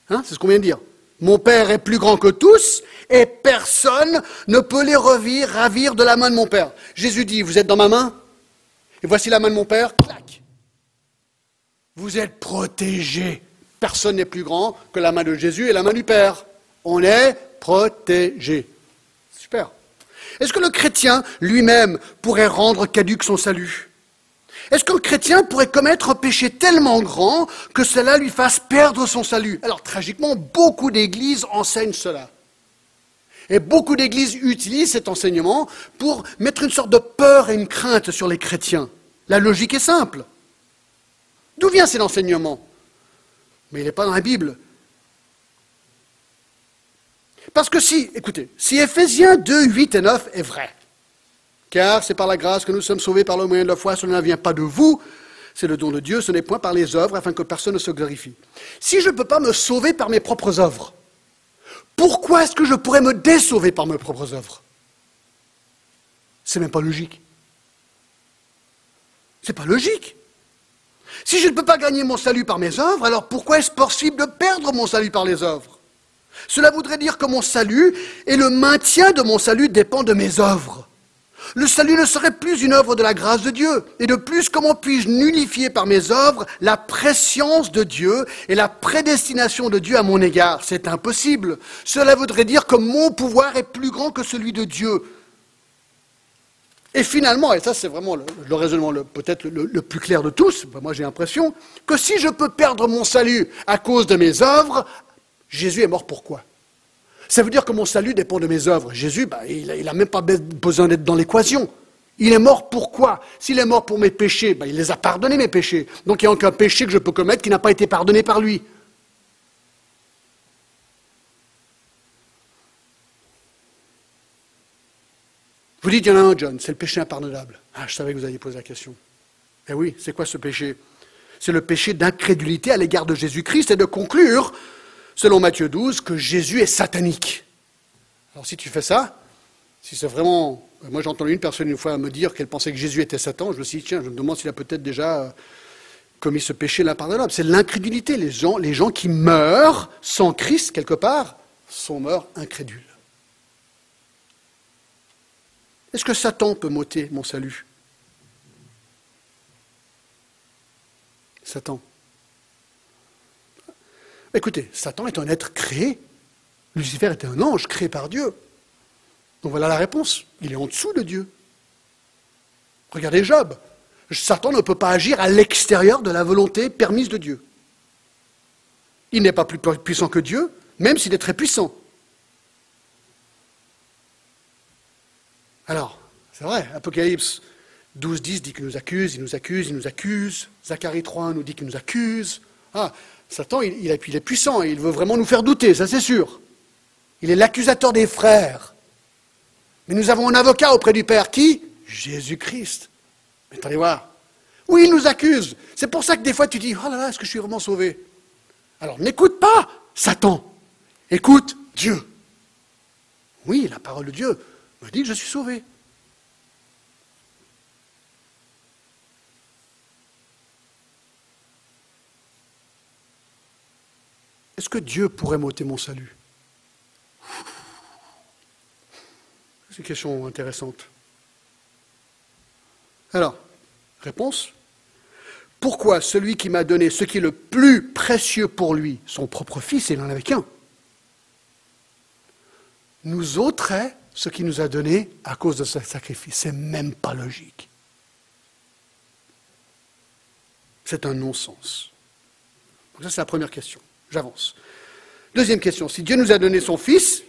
S1: Hein, c'est ce qu'on vient de dire. Mon Père est plus grand que tous, et personne ne peut les ravir, de la main de mon Père. Jésus dit, vous êtes dans ma main, et voici la main de mon Père, clac. Vous êtes protégés. Personne n'est plus grand que la main de Jésus et la main du Père. On est protégés. Super. Est-ce que le chrétien lui-même pourrait rendre caduque son salut? Est-ce qu'un chrétien pourrait commettre un péché tellement grand que cela lui fasse perdre son salut? Alors, tragiquement, beaucoup d'églises enseignent cela. Et beaucoup d'églises utilisent cet enseignement pour mettre une sorte de peur et une crainte sur les chrétiens. La logique est simple. D'où vient cet enseignement? Mais il n'est pas dans la Bible. Parce que si, écoutez, si Éphésiens 2, 8 et 9 est vrai, car c'est par la grâce que nous sommes sauvés par le moyen de la foi, cela ne vient pas de vous, c'est le don de Dieu, ce n'est point par les œuvres, afin que personne ne se glorifie. Si je ne peux pas me sauver par mes propres œuvres, pourquoi est-ce que je pourrais me désauver par mes propres œuvres? C'est même pas logique. C'est pas logique. Si je ne peux pas gagner mon salut par mes œuvres, alors pourquoi est-ce possible de perdre mon salut par les œuvres? Cela voudrait dire que mon salut et le maintien de mon salut dépend de mes œuvres. Le salut ne serait plus une œuvre de la grâce de Dieu. Et de plus, comment puis-je nullifier par mes œuvres la préscience de Dieu et la prédestination de Dieu à mon égard? C'est impossible. Cela voudrait dire que mon pouvoir est plus grand que celui de Dieu. Et finalement, et ça c'est vraiment le, raisonnement peut-être le, le, plus clair de tous, moi j'ai l'impression, que si je peux perdre mon salut à cause de mes œuvres, Jésus est mort pourquoi ça veut dire que mon salut dépend de mes œuvres. Jésus, bah, il n'a même pas besoin d'être dans l'équation. Il est mort pourquoi S'il est mort pour mes péchés, bah, il les a pardonnés, mes péchés. Donc il n'y a aucun péché que je peux commettre qui n'a pas été pardonné par lui. Vous dites, il y en a un, John, c'est le péché impardonnable. Ah, je savais que vous alliez poser la question. Eh oui, c'est quoi ce péché? C'est le péché d'incrédulité à l'égard de Jésus-Christ et de conclure selon Matthieu 12, que Jésus est satanique. Alors si tu fais ça, si c'est vraiment... Moi j'ai entendu une personne une fois me dire qu'elle pensait que Jésus était Satan, je me suis dit, tiens, je me demande s'il a peut-être déjà euh, commis ce péché l'impardonnable. C'est l'incrédulité. Les gens, les gens qui meurent sans Christ, quelque part, sont morts incrédules. Est-ce que Satan peut m'ôter mon salut? Satan. Écoutez, Satan est un être créé. Lucifer était un ange créé par Dieu. Donc voilà la réponse. Il est en dessous de Dieu. Regardez Job. Satan ne peut pas agir à l'extérieur de la volonté permise de Dieu. Il n'est pas plus puissant que Dieu, même s'il est très puissant. Alors, c'est vrai, Apocalypse 12, 10 dit qu'il nous accuse, il nous accuse, il nous accuse. Zacharie 3 nous dit qu'il nous accuse. Ah, Satan, il, est puissant, il veut vraiment nous faire douter, ça c'est sûr. Il est l'accusateur des frères. Mais nous avons un avocat auprès du Père. Qui? Jésus-Christ. Mais attendez voir. Oui, il nous accuse. C'est pour ça que des fois tu dis, oh là là, est-ce que je suis vraiment sauvé? Alors n'écoute pas Satan. Écoute Dieu. Oui, la parole de Dieu me dit que je suis sauvé. Est-ce que Dieu pourrait m'ôter mon salut? C'est une question intéressante. Alors, réponse Pourquoi celui qui m'a donné ce qui est le plus précieux pour lui, son propre fils, il n'en avait qu'un, nous ôterait ce qu'il nous a donné à cause de ce sacrifice C'est même pas logique. C'est un non-sens. Donc ça, c'est la première question. J'avance. Deuxième question, si Dieu nous a donné son Fils,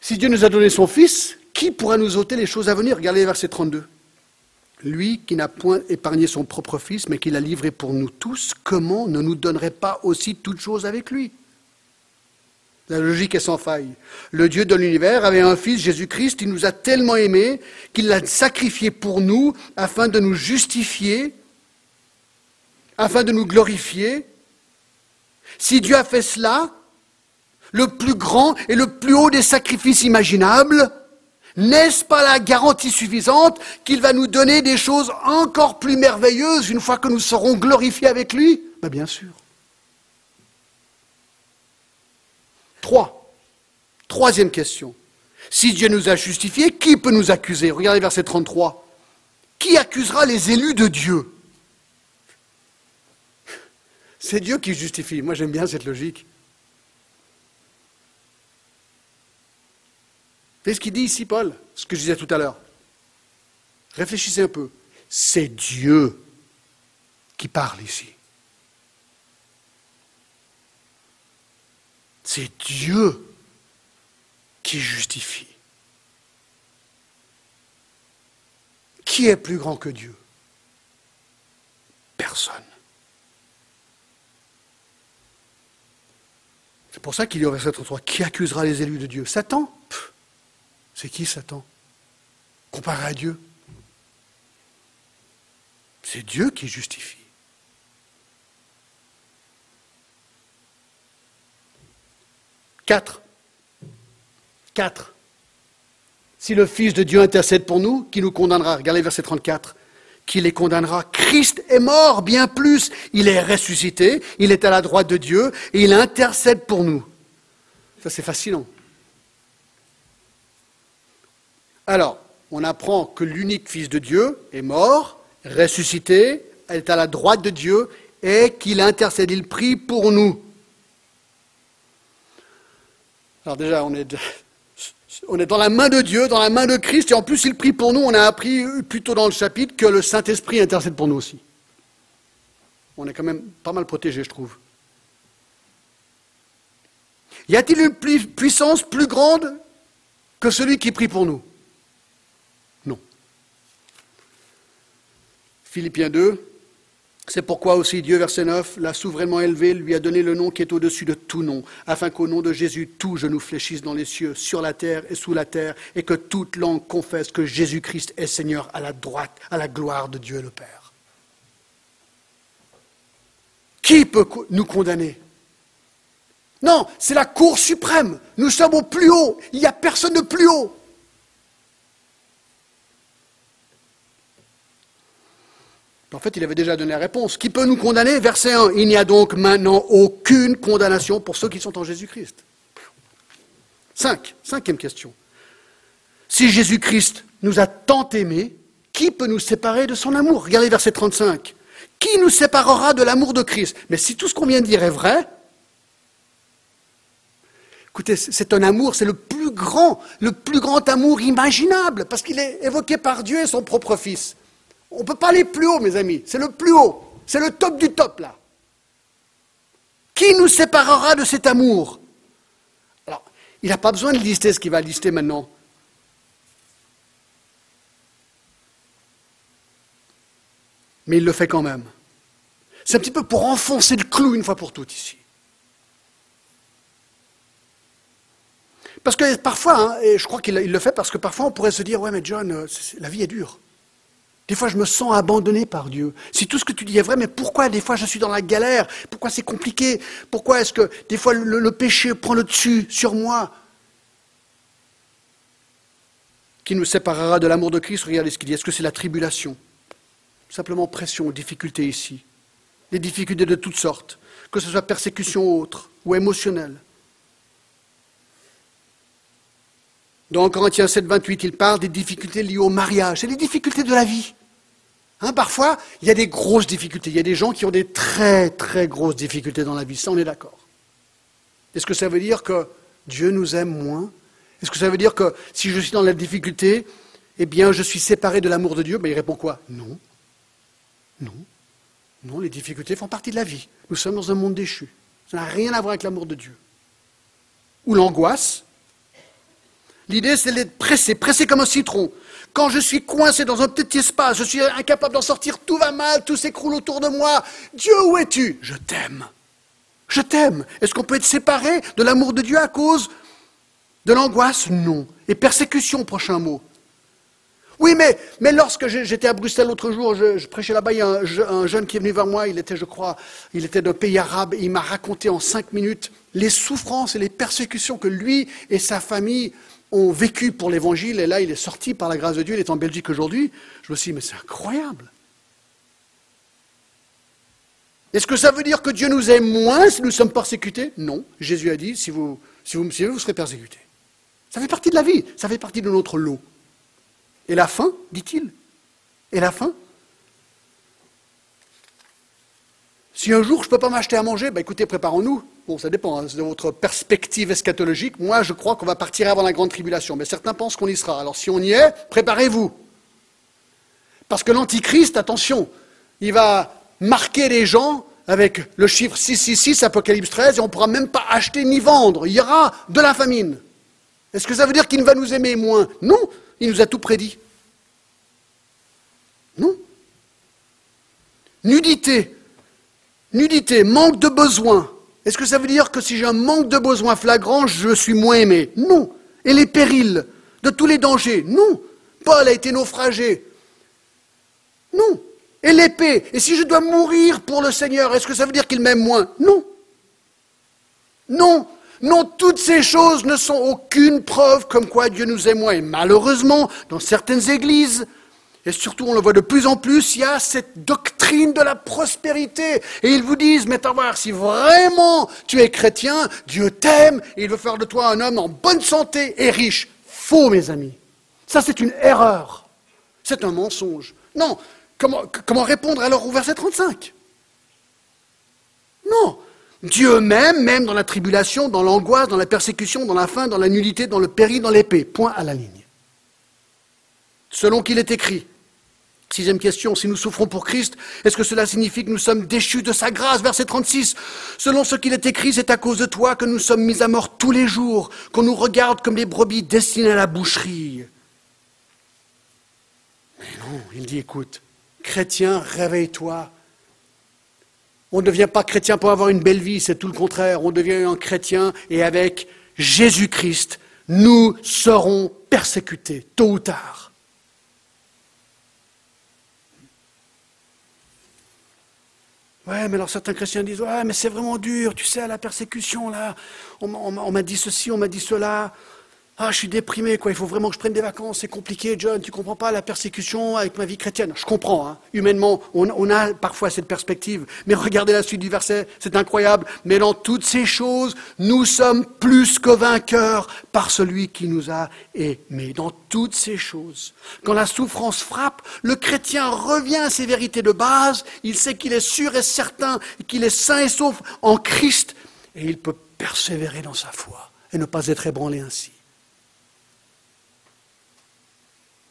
S1: si Dieu nous a donné son Fils, qui pourra nous ôter les choses à venir? Regardez verset 32. Lui qui n'a point épargné son propre Fils, mais qui l'a livré pour nous tous, comment ne nous donnerait pas aussi toutes choses avec lui? La logique est sans faille. Le Dieu de l'univers avait un Fils, Jésus-Christ, il nous a tellement aimés qu'il l'a sacrifié pour nous afin de nous justifier, afin de nous glorifier si Dieu a fait cela, le plus grand et le plus haut des sacrifices imaginables, n'est-ce pas la garantie suffisante qu'il va nous donner des choses encore plus merveilleuses une fois que nous serons glorifiés avec lui? Ben Bien sûr. Trois. Troisième question. Si Dieu nous a justifiés, qui peut nous accuser? Regardez verset 33. Qui accusera les élus de Dieu? C'est Dieu qui justifie. Moi, j'aime bien cette logique. Voyez ce qu'il dit ici, Paul? Ce que je disais tout à l'heure. Réfléchissez un peu. C'est Dieu qui parle ici. C'est Dieu qui justifie. Qui est plus grand que Dieu? Personne. C'est pour ça qu'il y aurait verset 33, qui accusera les élus de Dieu? Satan? C'est qui Satan? Comparé à Dieu? C'est Dieu qui justifie. Quatre. Quatre. Si le Fils de Dieu intercède pour nous, qui nous condamnera? Regardez verset 34 qui les condamnera. Christ est mort, bien plus. Il est ressuscité, il est à la droite de Dieu et il intercède pour nous. Ça, c'est fascinant. Alors, on apprend que l'unique Fils de Dieu est mort, ressuscité, est à la droite de Dieu et qu'il intercède, il prie pour nous. Alors déjà, on est on est dans la main de Dieu, dans la main de Christ, et en plus il prie pour nous. On a appris plutôt dans le chapitre que le Saint-Esprit intercède pour nous aussi. On est quand même pas mal protégé, je trouve. Y a-t-il une puissance plus grande que celui qui prie pour nous? Non. Philippiens 2, c'est pourquoi aussi Dieu, verset 9, l'a souverainement élevé, lui a donné le nom qui est au-dessus de tout nom, afin qu'au nom de Jésus, tout genou fléchisse dans les cieux, sur la terre et sous la terre, et que toute langue confesse que Jésus-Christ est Seigneur à la droite, à la gloire de Dieu le Père. Qui peut nous condamner? Non, c'est la Cour suprême. Nous sommes au plus haut. Il n'y a personne de plus haut. En fait, il avait déjà donné la réponse. Qui peut nous condamner? Verset 1. Il n'y a donc maintenant aucune condamnation pour ceux qui sont en Jésus-Christ. 5. Cinquième question. Si Jésus-Christ nous a tant aimés, qui peut nous séparer de son amour? Regardez verset 35. Qui nous séparera de l'amour de Christ? Mais si tout ce qu'on vient de dire est vrai, écoutez, c'est un amour, c'est le plus grand, le plus grand amour imaginable, parce qu'il est évoqué par Dieu et son propre Fils. On ne peut pas aller plus haut, mes amis. C'est le plus haut. C'est le top du top, là. Qui nous séparera de cet amour? Alors, il n'a pas besoin de lister ce qu'il va lister maintenant. Mais il le fait quand même. C'est un petit peu pour enfoncer le clou une fois pour toutes ici. Parce que parfois, hein, et je crois qu'il le fait parce que parfois on pourrait se dire, ouais mais John, euh, la vie est dure. Des fois, je me sens abandonné par Dieu. Si tout ce que tu dis est vrai, mais pourquoi des fois je suis dans la galère? Pourquoi c'est compliqué? Pourquoi est-ce que des fois le, péché prend le dessus sur moi? Qui nous séparera de l'amour de Christ? Regardez ce qu'il dit. Est-ce que c'est la tribulation? Simplement pression, difficulté ici. Des difficultés de toutes sortes, que ce soit persécution ou autre, ou émotionnelle. Dans Corinthiens 7, 28, il parle des difficultés liées au mariage. C'est les difficultés de la vie. Hein, parfois, il y a des grosses difficultés. Il y a des gens qui ont des très, très grosses difficultés dans la vie. Ça, on est d'accord. Est-ce que ça veut dire que Dieu nous aime moins? Est-ce que ça veut dire que si je suis dans la difficulté, eh bien, je suis séparé de l'amour de Dieu? Ben, Il répond quoi? Non. Non. Non, les difficultés font partie de la vie. Nous sommes dans un monde déchu. Ça n'a rien à voir avec l'amour de Dieu. Ou l'angoisse, L'idée, c'est d'être pressé, pressé comme un citron. Quand je suis coincé dans un petit espace, je suis incapable d'en sortir, tout va mal, tout s'écroule autour de moi. Dieu, où es-tu? Je t'aime. Je t'aime. Est-ce qu'on peut être séparé de l'amour de Dieu à cause de l'angoisse? Non. Et persécution, prochain mot. Oui, mais, mais lorsque j'étais à Bruxelles l'autre jour, je, prêchais là-bas, il y a un, jeune qui est venu vers moi, il était, je crois, il était d'un pays arabe, et il m'a raconté en cinq minutes les souffrances et les persécutions que lui et sa famille ont vécu pour l'évangile, et là, il est sorti par la grâce de Dieu, il est en Belgique aujourd'hui. Je me suis dit, mais c'est incroyable. Est-ce que ça veut dire que Dieu nous aime moins si nous sommes persécutés? Non. Jésus a dit, si vous, me suivez, vous serez persécutés. Ça fait partie de la vie, ça fait partie de notre lot. Et la fin, dit-il Et la fin Si un jour je ne peux pas m'acheter à manger, ben écoutez, préparons-nous. Bon, ça dépend hein, de votre perspective eschatologique. Moi, je crois qu'on va partir avant la grande tribulation, mais certains pensent qu'on y sera. Alors si on y est, préparez-vous. Parce que l'Antichrist, attention, il va marquer les gens avec le chiffre 666, Apocalypse 13, et on ne pourra même pas acheter ni vendre. Il y aura de la famine. Est-ce que ça veut dire qu'il va nous aimer moins? Non, il nous a tout prédit. Non. Nudité, Nudité, manque de besoin. Est-ce que ça veut dire que si j'ai un manque de besoin flagrant, je suis moins aimé? Non. Et les périls de tous les dangers? Non. Paul a été naufragé. Non. Et l'épée? Et si je dois mourir pour le Seigneur, est-ce que ça veut dire qu'il m'aime moins? Non. Non. Non, toutes ces choses ne sont aucune preuve comme quoi Dieu nous aime moins. Et malheureusement, dans certaines églises, et surtout, on le voit de plus en plus, il y a cette doctrine de la prospérité. Et ils vous disent, mais voir, si vraiment tu es chrétien, Dieu t'aime et il veut faire de toi un homme en bonne santé et riche. Faux, mes amis. Ça, c'est une erreur. C'est un mensonge. Non. Comment, comment répondre alors au verset 35 Non. Dieu m'aime, même dans la tribulation, dans l'angoisse, dans la persécution, dans la faim, dans la nullité, dans le péril, dans l'épée. Point à la ligne. Selon qu'il est écrit, Sixième question, si nous souffrons pour Christ, est-ce que cela signifie que nous sommes déchus de sa grâce? Verset 36. Selon ce qu'il est écrit, c'est à cause de toi que nous sommes mis à mort tous les jours, qu'on nous regarde comme des brebis destinées à la boucherie. Mais non, il dit, écoute, chrétien, réveille-toi. On ne devient pas chrétien pour avoir une belle vie, c'est tout le contraire. On devient un chrétien et avec Jésus-Christ, nous serons persécutés, tôt ou tard. Ouais, mais alors certains chrétiens disent, ouais, mais c'est vraiment dur, tu sais, la persécution, là, on m'a dit ceci, on m'a dit cela. Ah, je suis déprimé, quoi. Il faut vraiment que je prenne des vacances. C'est compliqué, John. Tu comprends pas la persécution avec ma vie chrétienne. Je comprends, hein. Humainement, on, a parfois cette perspective. Mais regardez la suite du verset. C'est incroyable. Mais dans toutes ces choses, nous sommes plus que vainqueurs par celui qui nous a aimés. Dans toutes ces choses. Quand la souffrance frappe, le chrétien revient à ses vérités de base. Il sait qu'il est sûr et certain qu'il est sain et sauf en Christ. Et il peut persévérer dans sa foi et ne pas être ébranlé ainsi.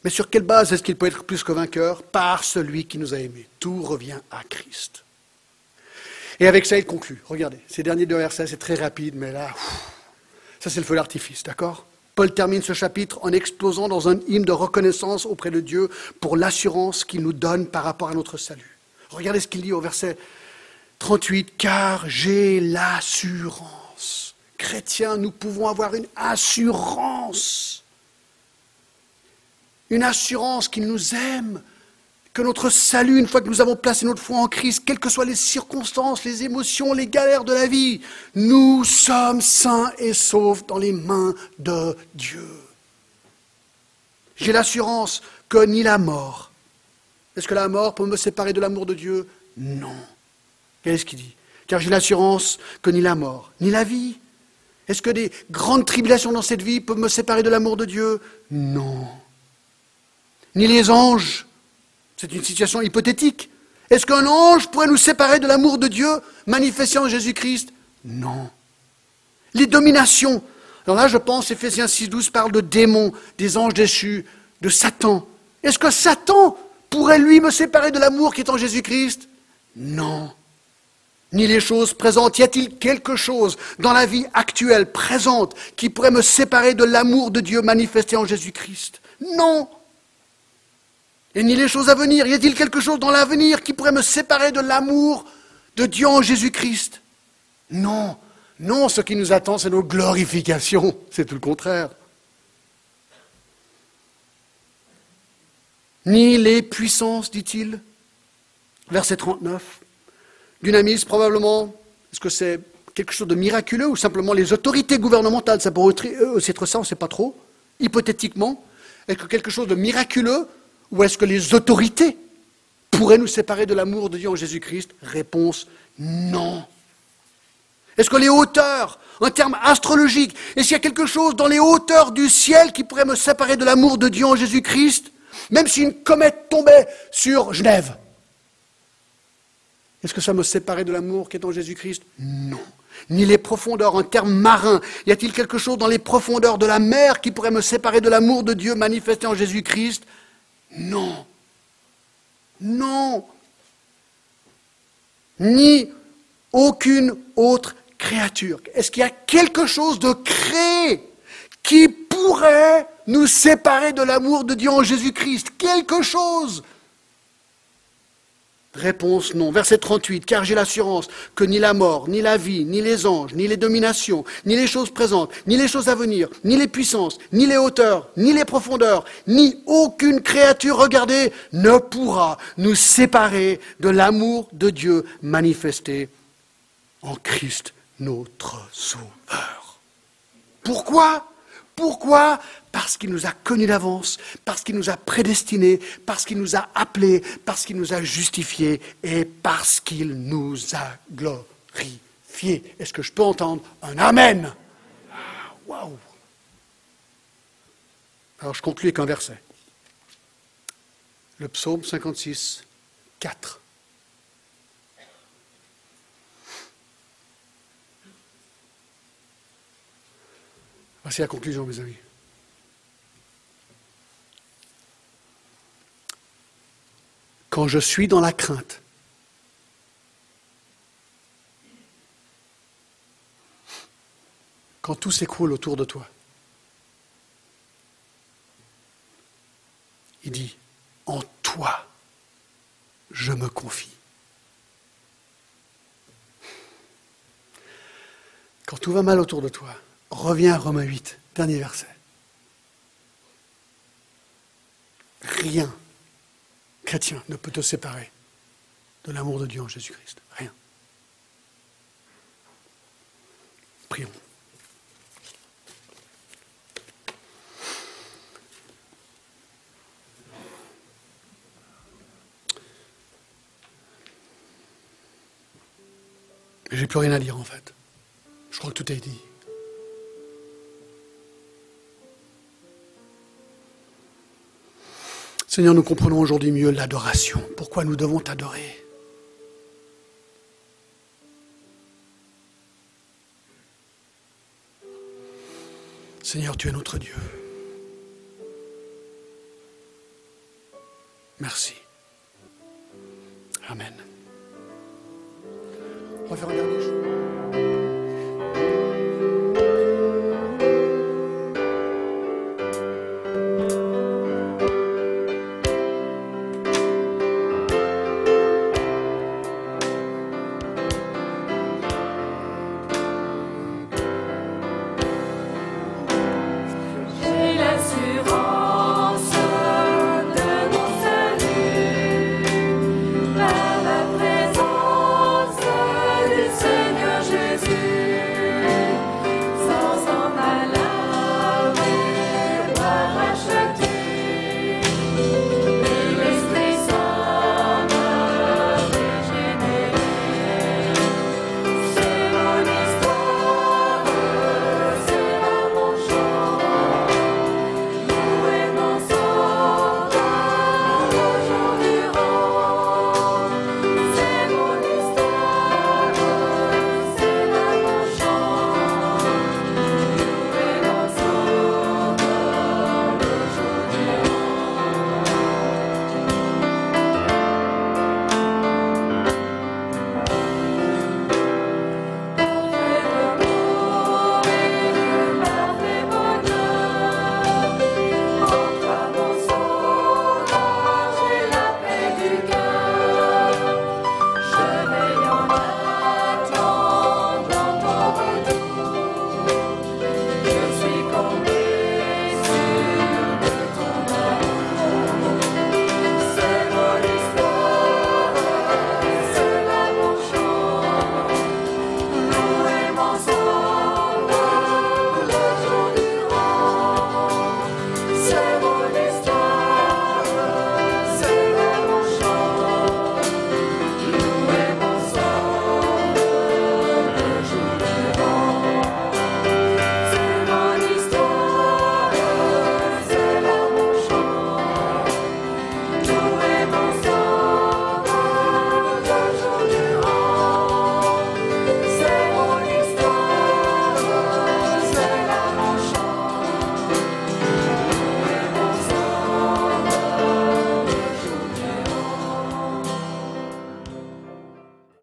S1: Mais sur quelle base est-ce qu'il peut être plus que vainqueur Par celui qui nous a aimés. Tout revient à Christ. Et avec ça, il conclut. Regardez, ces derniers deux versets, c'est très rapide, mais là, ça c'est le feu d'artifice, d'accord Paul termine ce chapitre en explosant dans un hymne de reconnaissance auprès de Dieu pour l'assurance qu'il nous donne par rapport à notre salut. Regardez ce qu'il dit au verset 38, car j'ai l'assurance. Chrétiens, nous pouvons avoir une assurance. Une assurance qu'il nous aime, que notre salut, une fois que nous avons placé notre foi en Christ, quelles que soient les circonstances, les émotions, les galères de la vie, nous sommes saints et saufs dans les mains de Dieu. J'ai l'assurance que ni la mort, est-ce que la mort peut me séparer de l'amour de Dieu? Non. Qu'est-ce qu'il dit? Car j'ai l'assurance que ni la mort, ni la vie, est-ce que des grandes tribulations dans cette vie peuvent me séparer de l'amour de Dieu? Non. Ni les anges, c'est une situation hypothétique. Est-ce qu'un ange pourrait nous séparer de l'amour de Dieu manifesté en Jésus-Christ? Non. Les dominations. Alors là, je pense, Ephésiens 6.12 parle de démons, des anges déchus, de Satan. Est-ce que Satan pourrait lui me séparer de l'amour qui est en Jésus-Christ? Non. Ni les choses présentes. Y a-t-il quelque chose dans la vie actuelle, présente, qui pourrait me séparer de l'amour de Dieu manifesté en Jésus-Christ? Non. Et ni les choses à venir. Y a-t-il quelque chose dans l'avenir qui pourrait me séparer de l'amour de Dieu en Jésus-Christ? Non. Non, ce qui nous attend, c'est nos glorifications. C'est tout le contraire. ni les puissances, dit-il. Verset 39. Dynamisme, probablement. Est-ce que c'est quelque chose de miraculeux ou simplement les autorités gouvernementales Ça pourrait aussi être ça, on ne sait pas trop. Hypothétiquement, est-ce que quelque chose de miraculeux ou est-ce que les autorités pourraient nous séparer de l'amour de Dieu en Jésus-Christ? Réponse non. Est-ce que les hauteurs, en termes astrologiques, est-ce qu'il y a quelque chose dans les hauteurs du ciel qui pourrait me séparer de l'amour de Dieu en Jésus-Christ? Même si une comète tombait sur Genève. Est-ce que ça me séparait de l'amour qui est en Jésus-Christ? Non. Ni les profondeurs en termes marins. Y a-t-il quelque chose dans les profondeurs de la mer qui pourrait me séparer de l'amour de Dieu manifesté en Jésus-Christ? Non. Non. Ni aucune autre créature. Est-ce qu'il y a quelque chose de créé qui pourrait nous séparer de l'amour de Dieu en Jésus-Christ? Quelque chose Réponse non. Verset 38, car j'ai l'assurance que ni la mort, ni la vie, ni les anges, ni les dominations, ni les choses présentes, ni les choses à venir, ni les puissances, ni les hauteurs, ni les profondeurs, ni aucune créature, regardez, ne pourra nous séparer de l'amour de Dieu manifesté en Christ notre Sauveur. Pourquoi pourquoi Parce qu'il nous a connus d'avance, parce qu'il nous a prédestinés, parce qu'il nous a appelés, parce qu'il nous a justifiés et parce qu'il nous a glorifiés. Est-ce que je peux entendre un Amen? Waouh Alors je conclue avec un verset. Le psaume 56, 4. Voici la conclusion, mes amis. Quand je suis dans la crainte, quand tout s'écroule autour de toi, il dit, en toi, je me confie. Quand tout va mal autour de toi, Reviens à Romains 8, dernier verset. Rien, chrétien, ne peut te séparer de l'amour de Dieu en Jésus-Christ. Rien. Prions. J'ai plus rien à dire en fait. Je crois que tout été dit. Seigneur, nous comprenons aujourd'hui mieux l'adoration. Pourquoi nous devons t'adorer? Seigneur, tu es notre Dieu. Merci. Amen.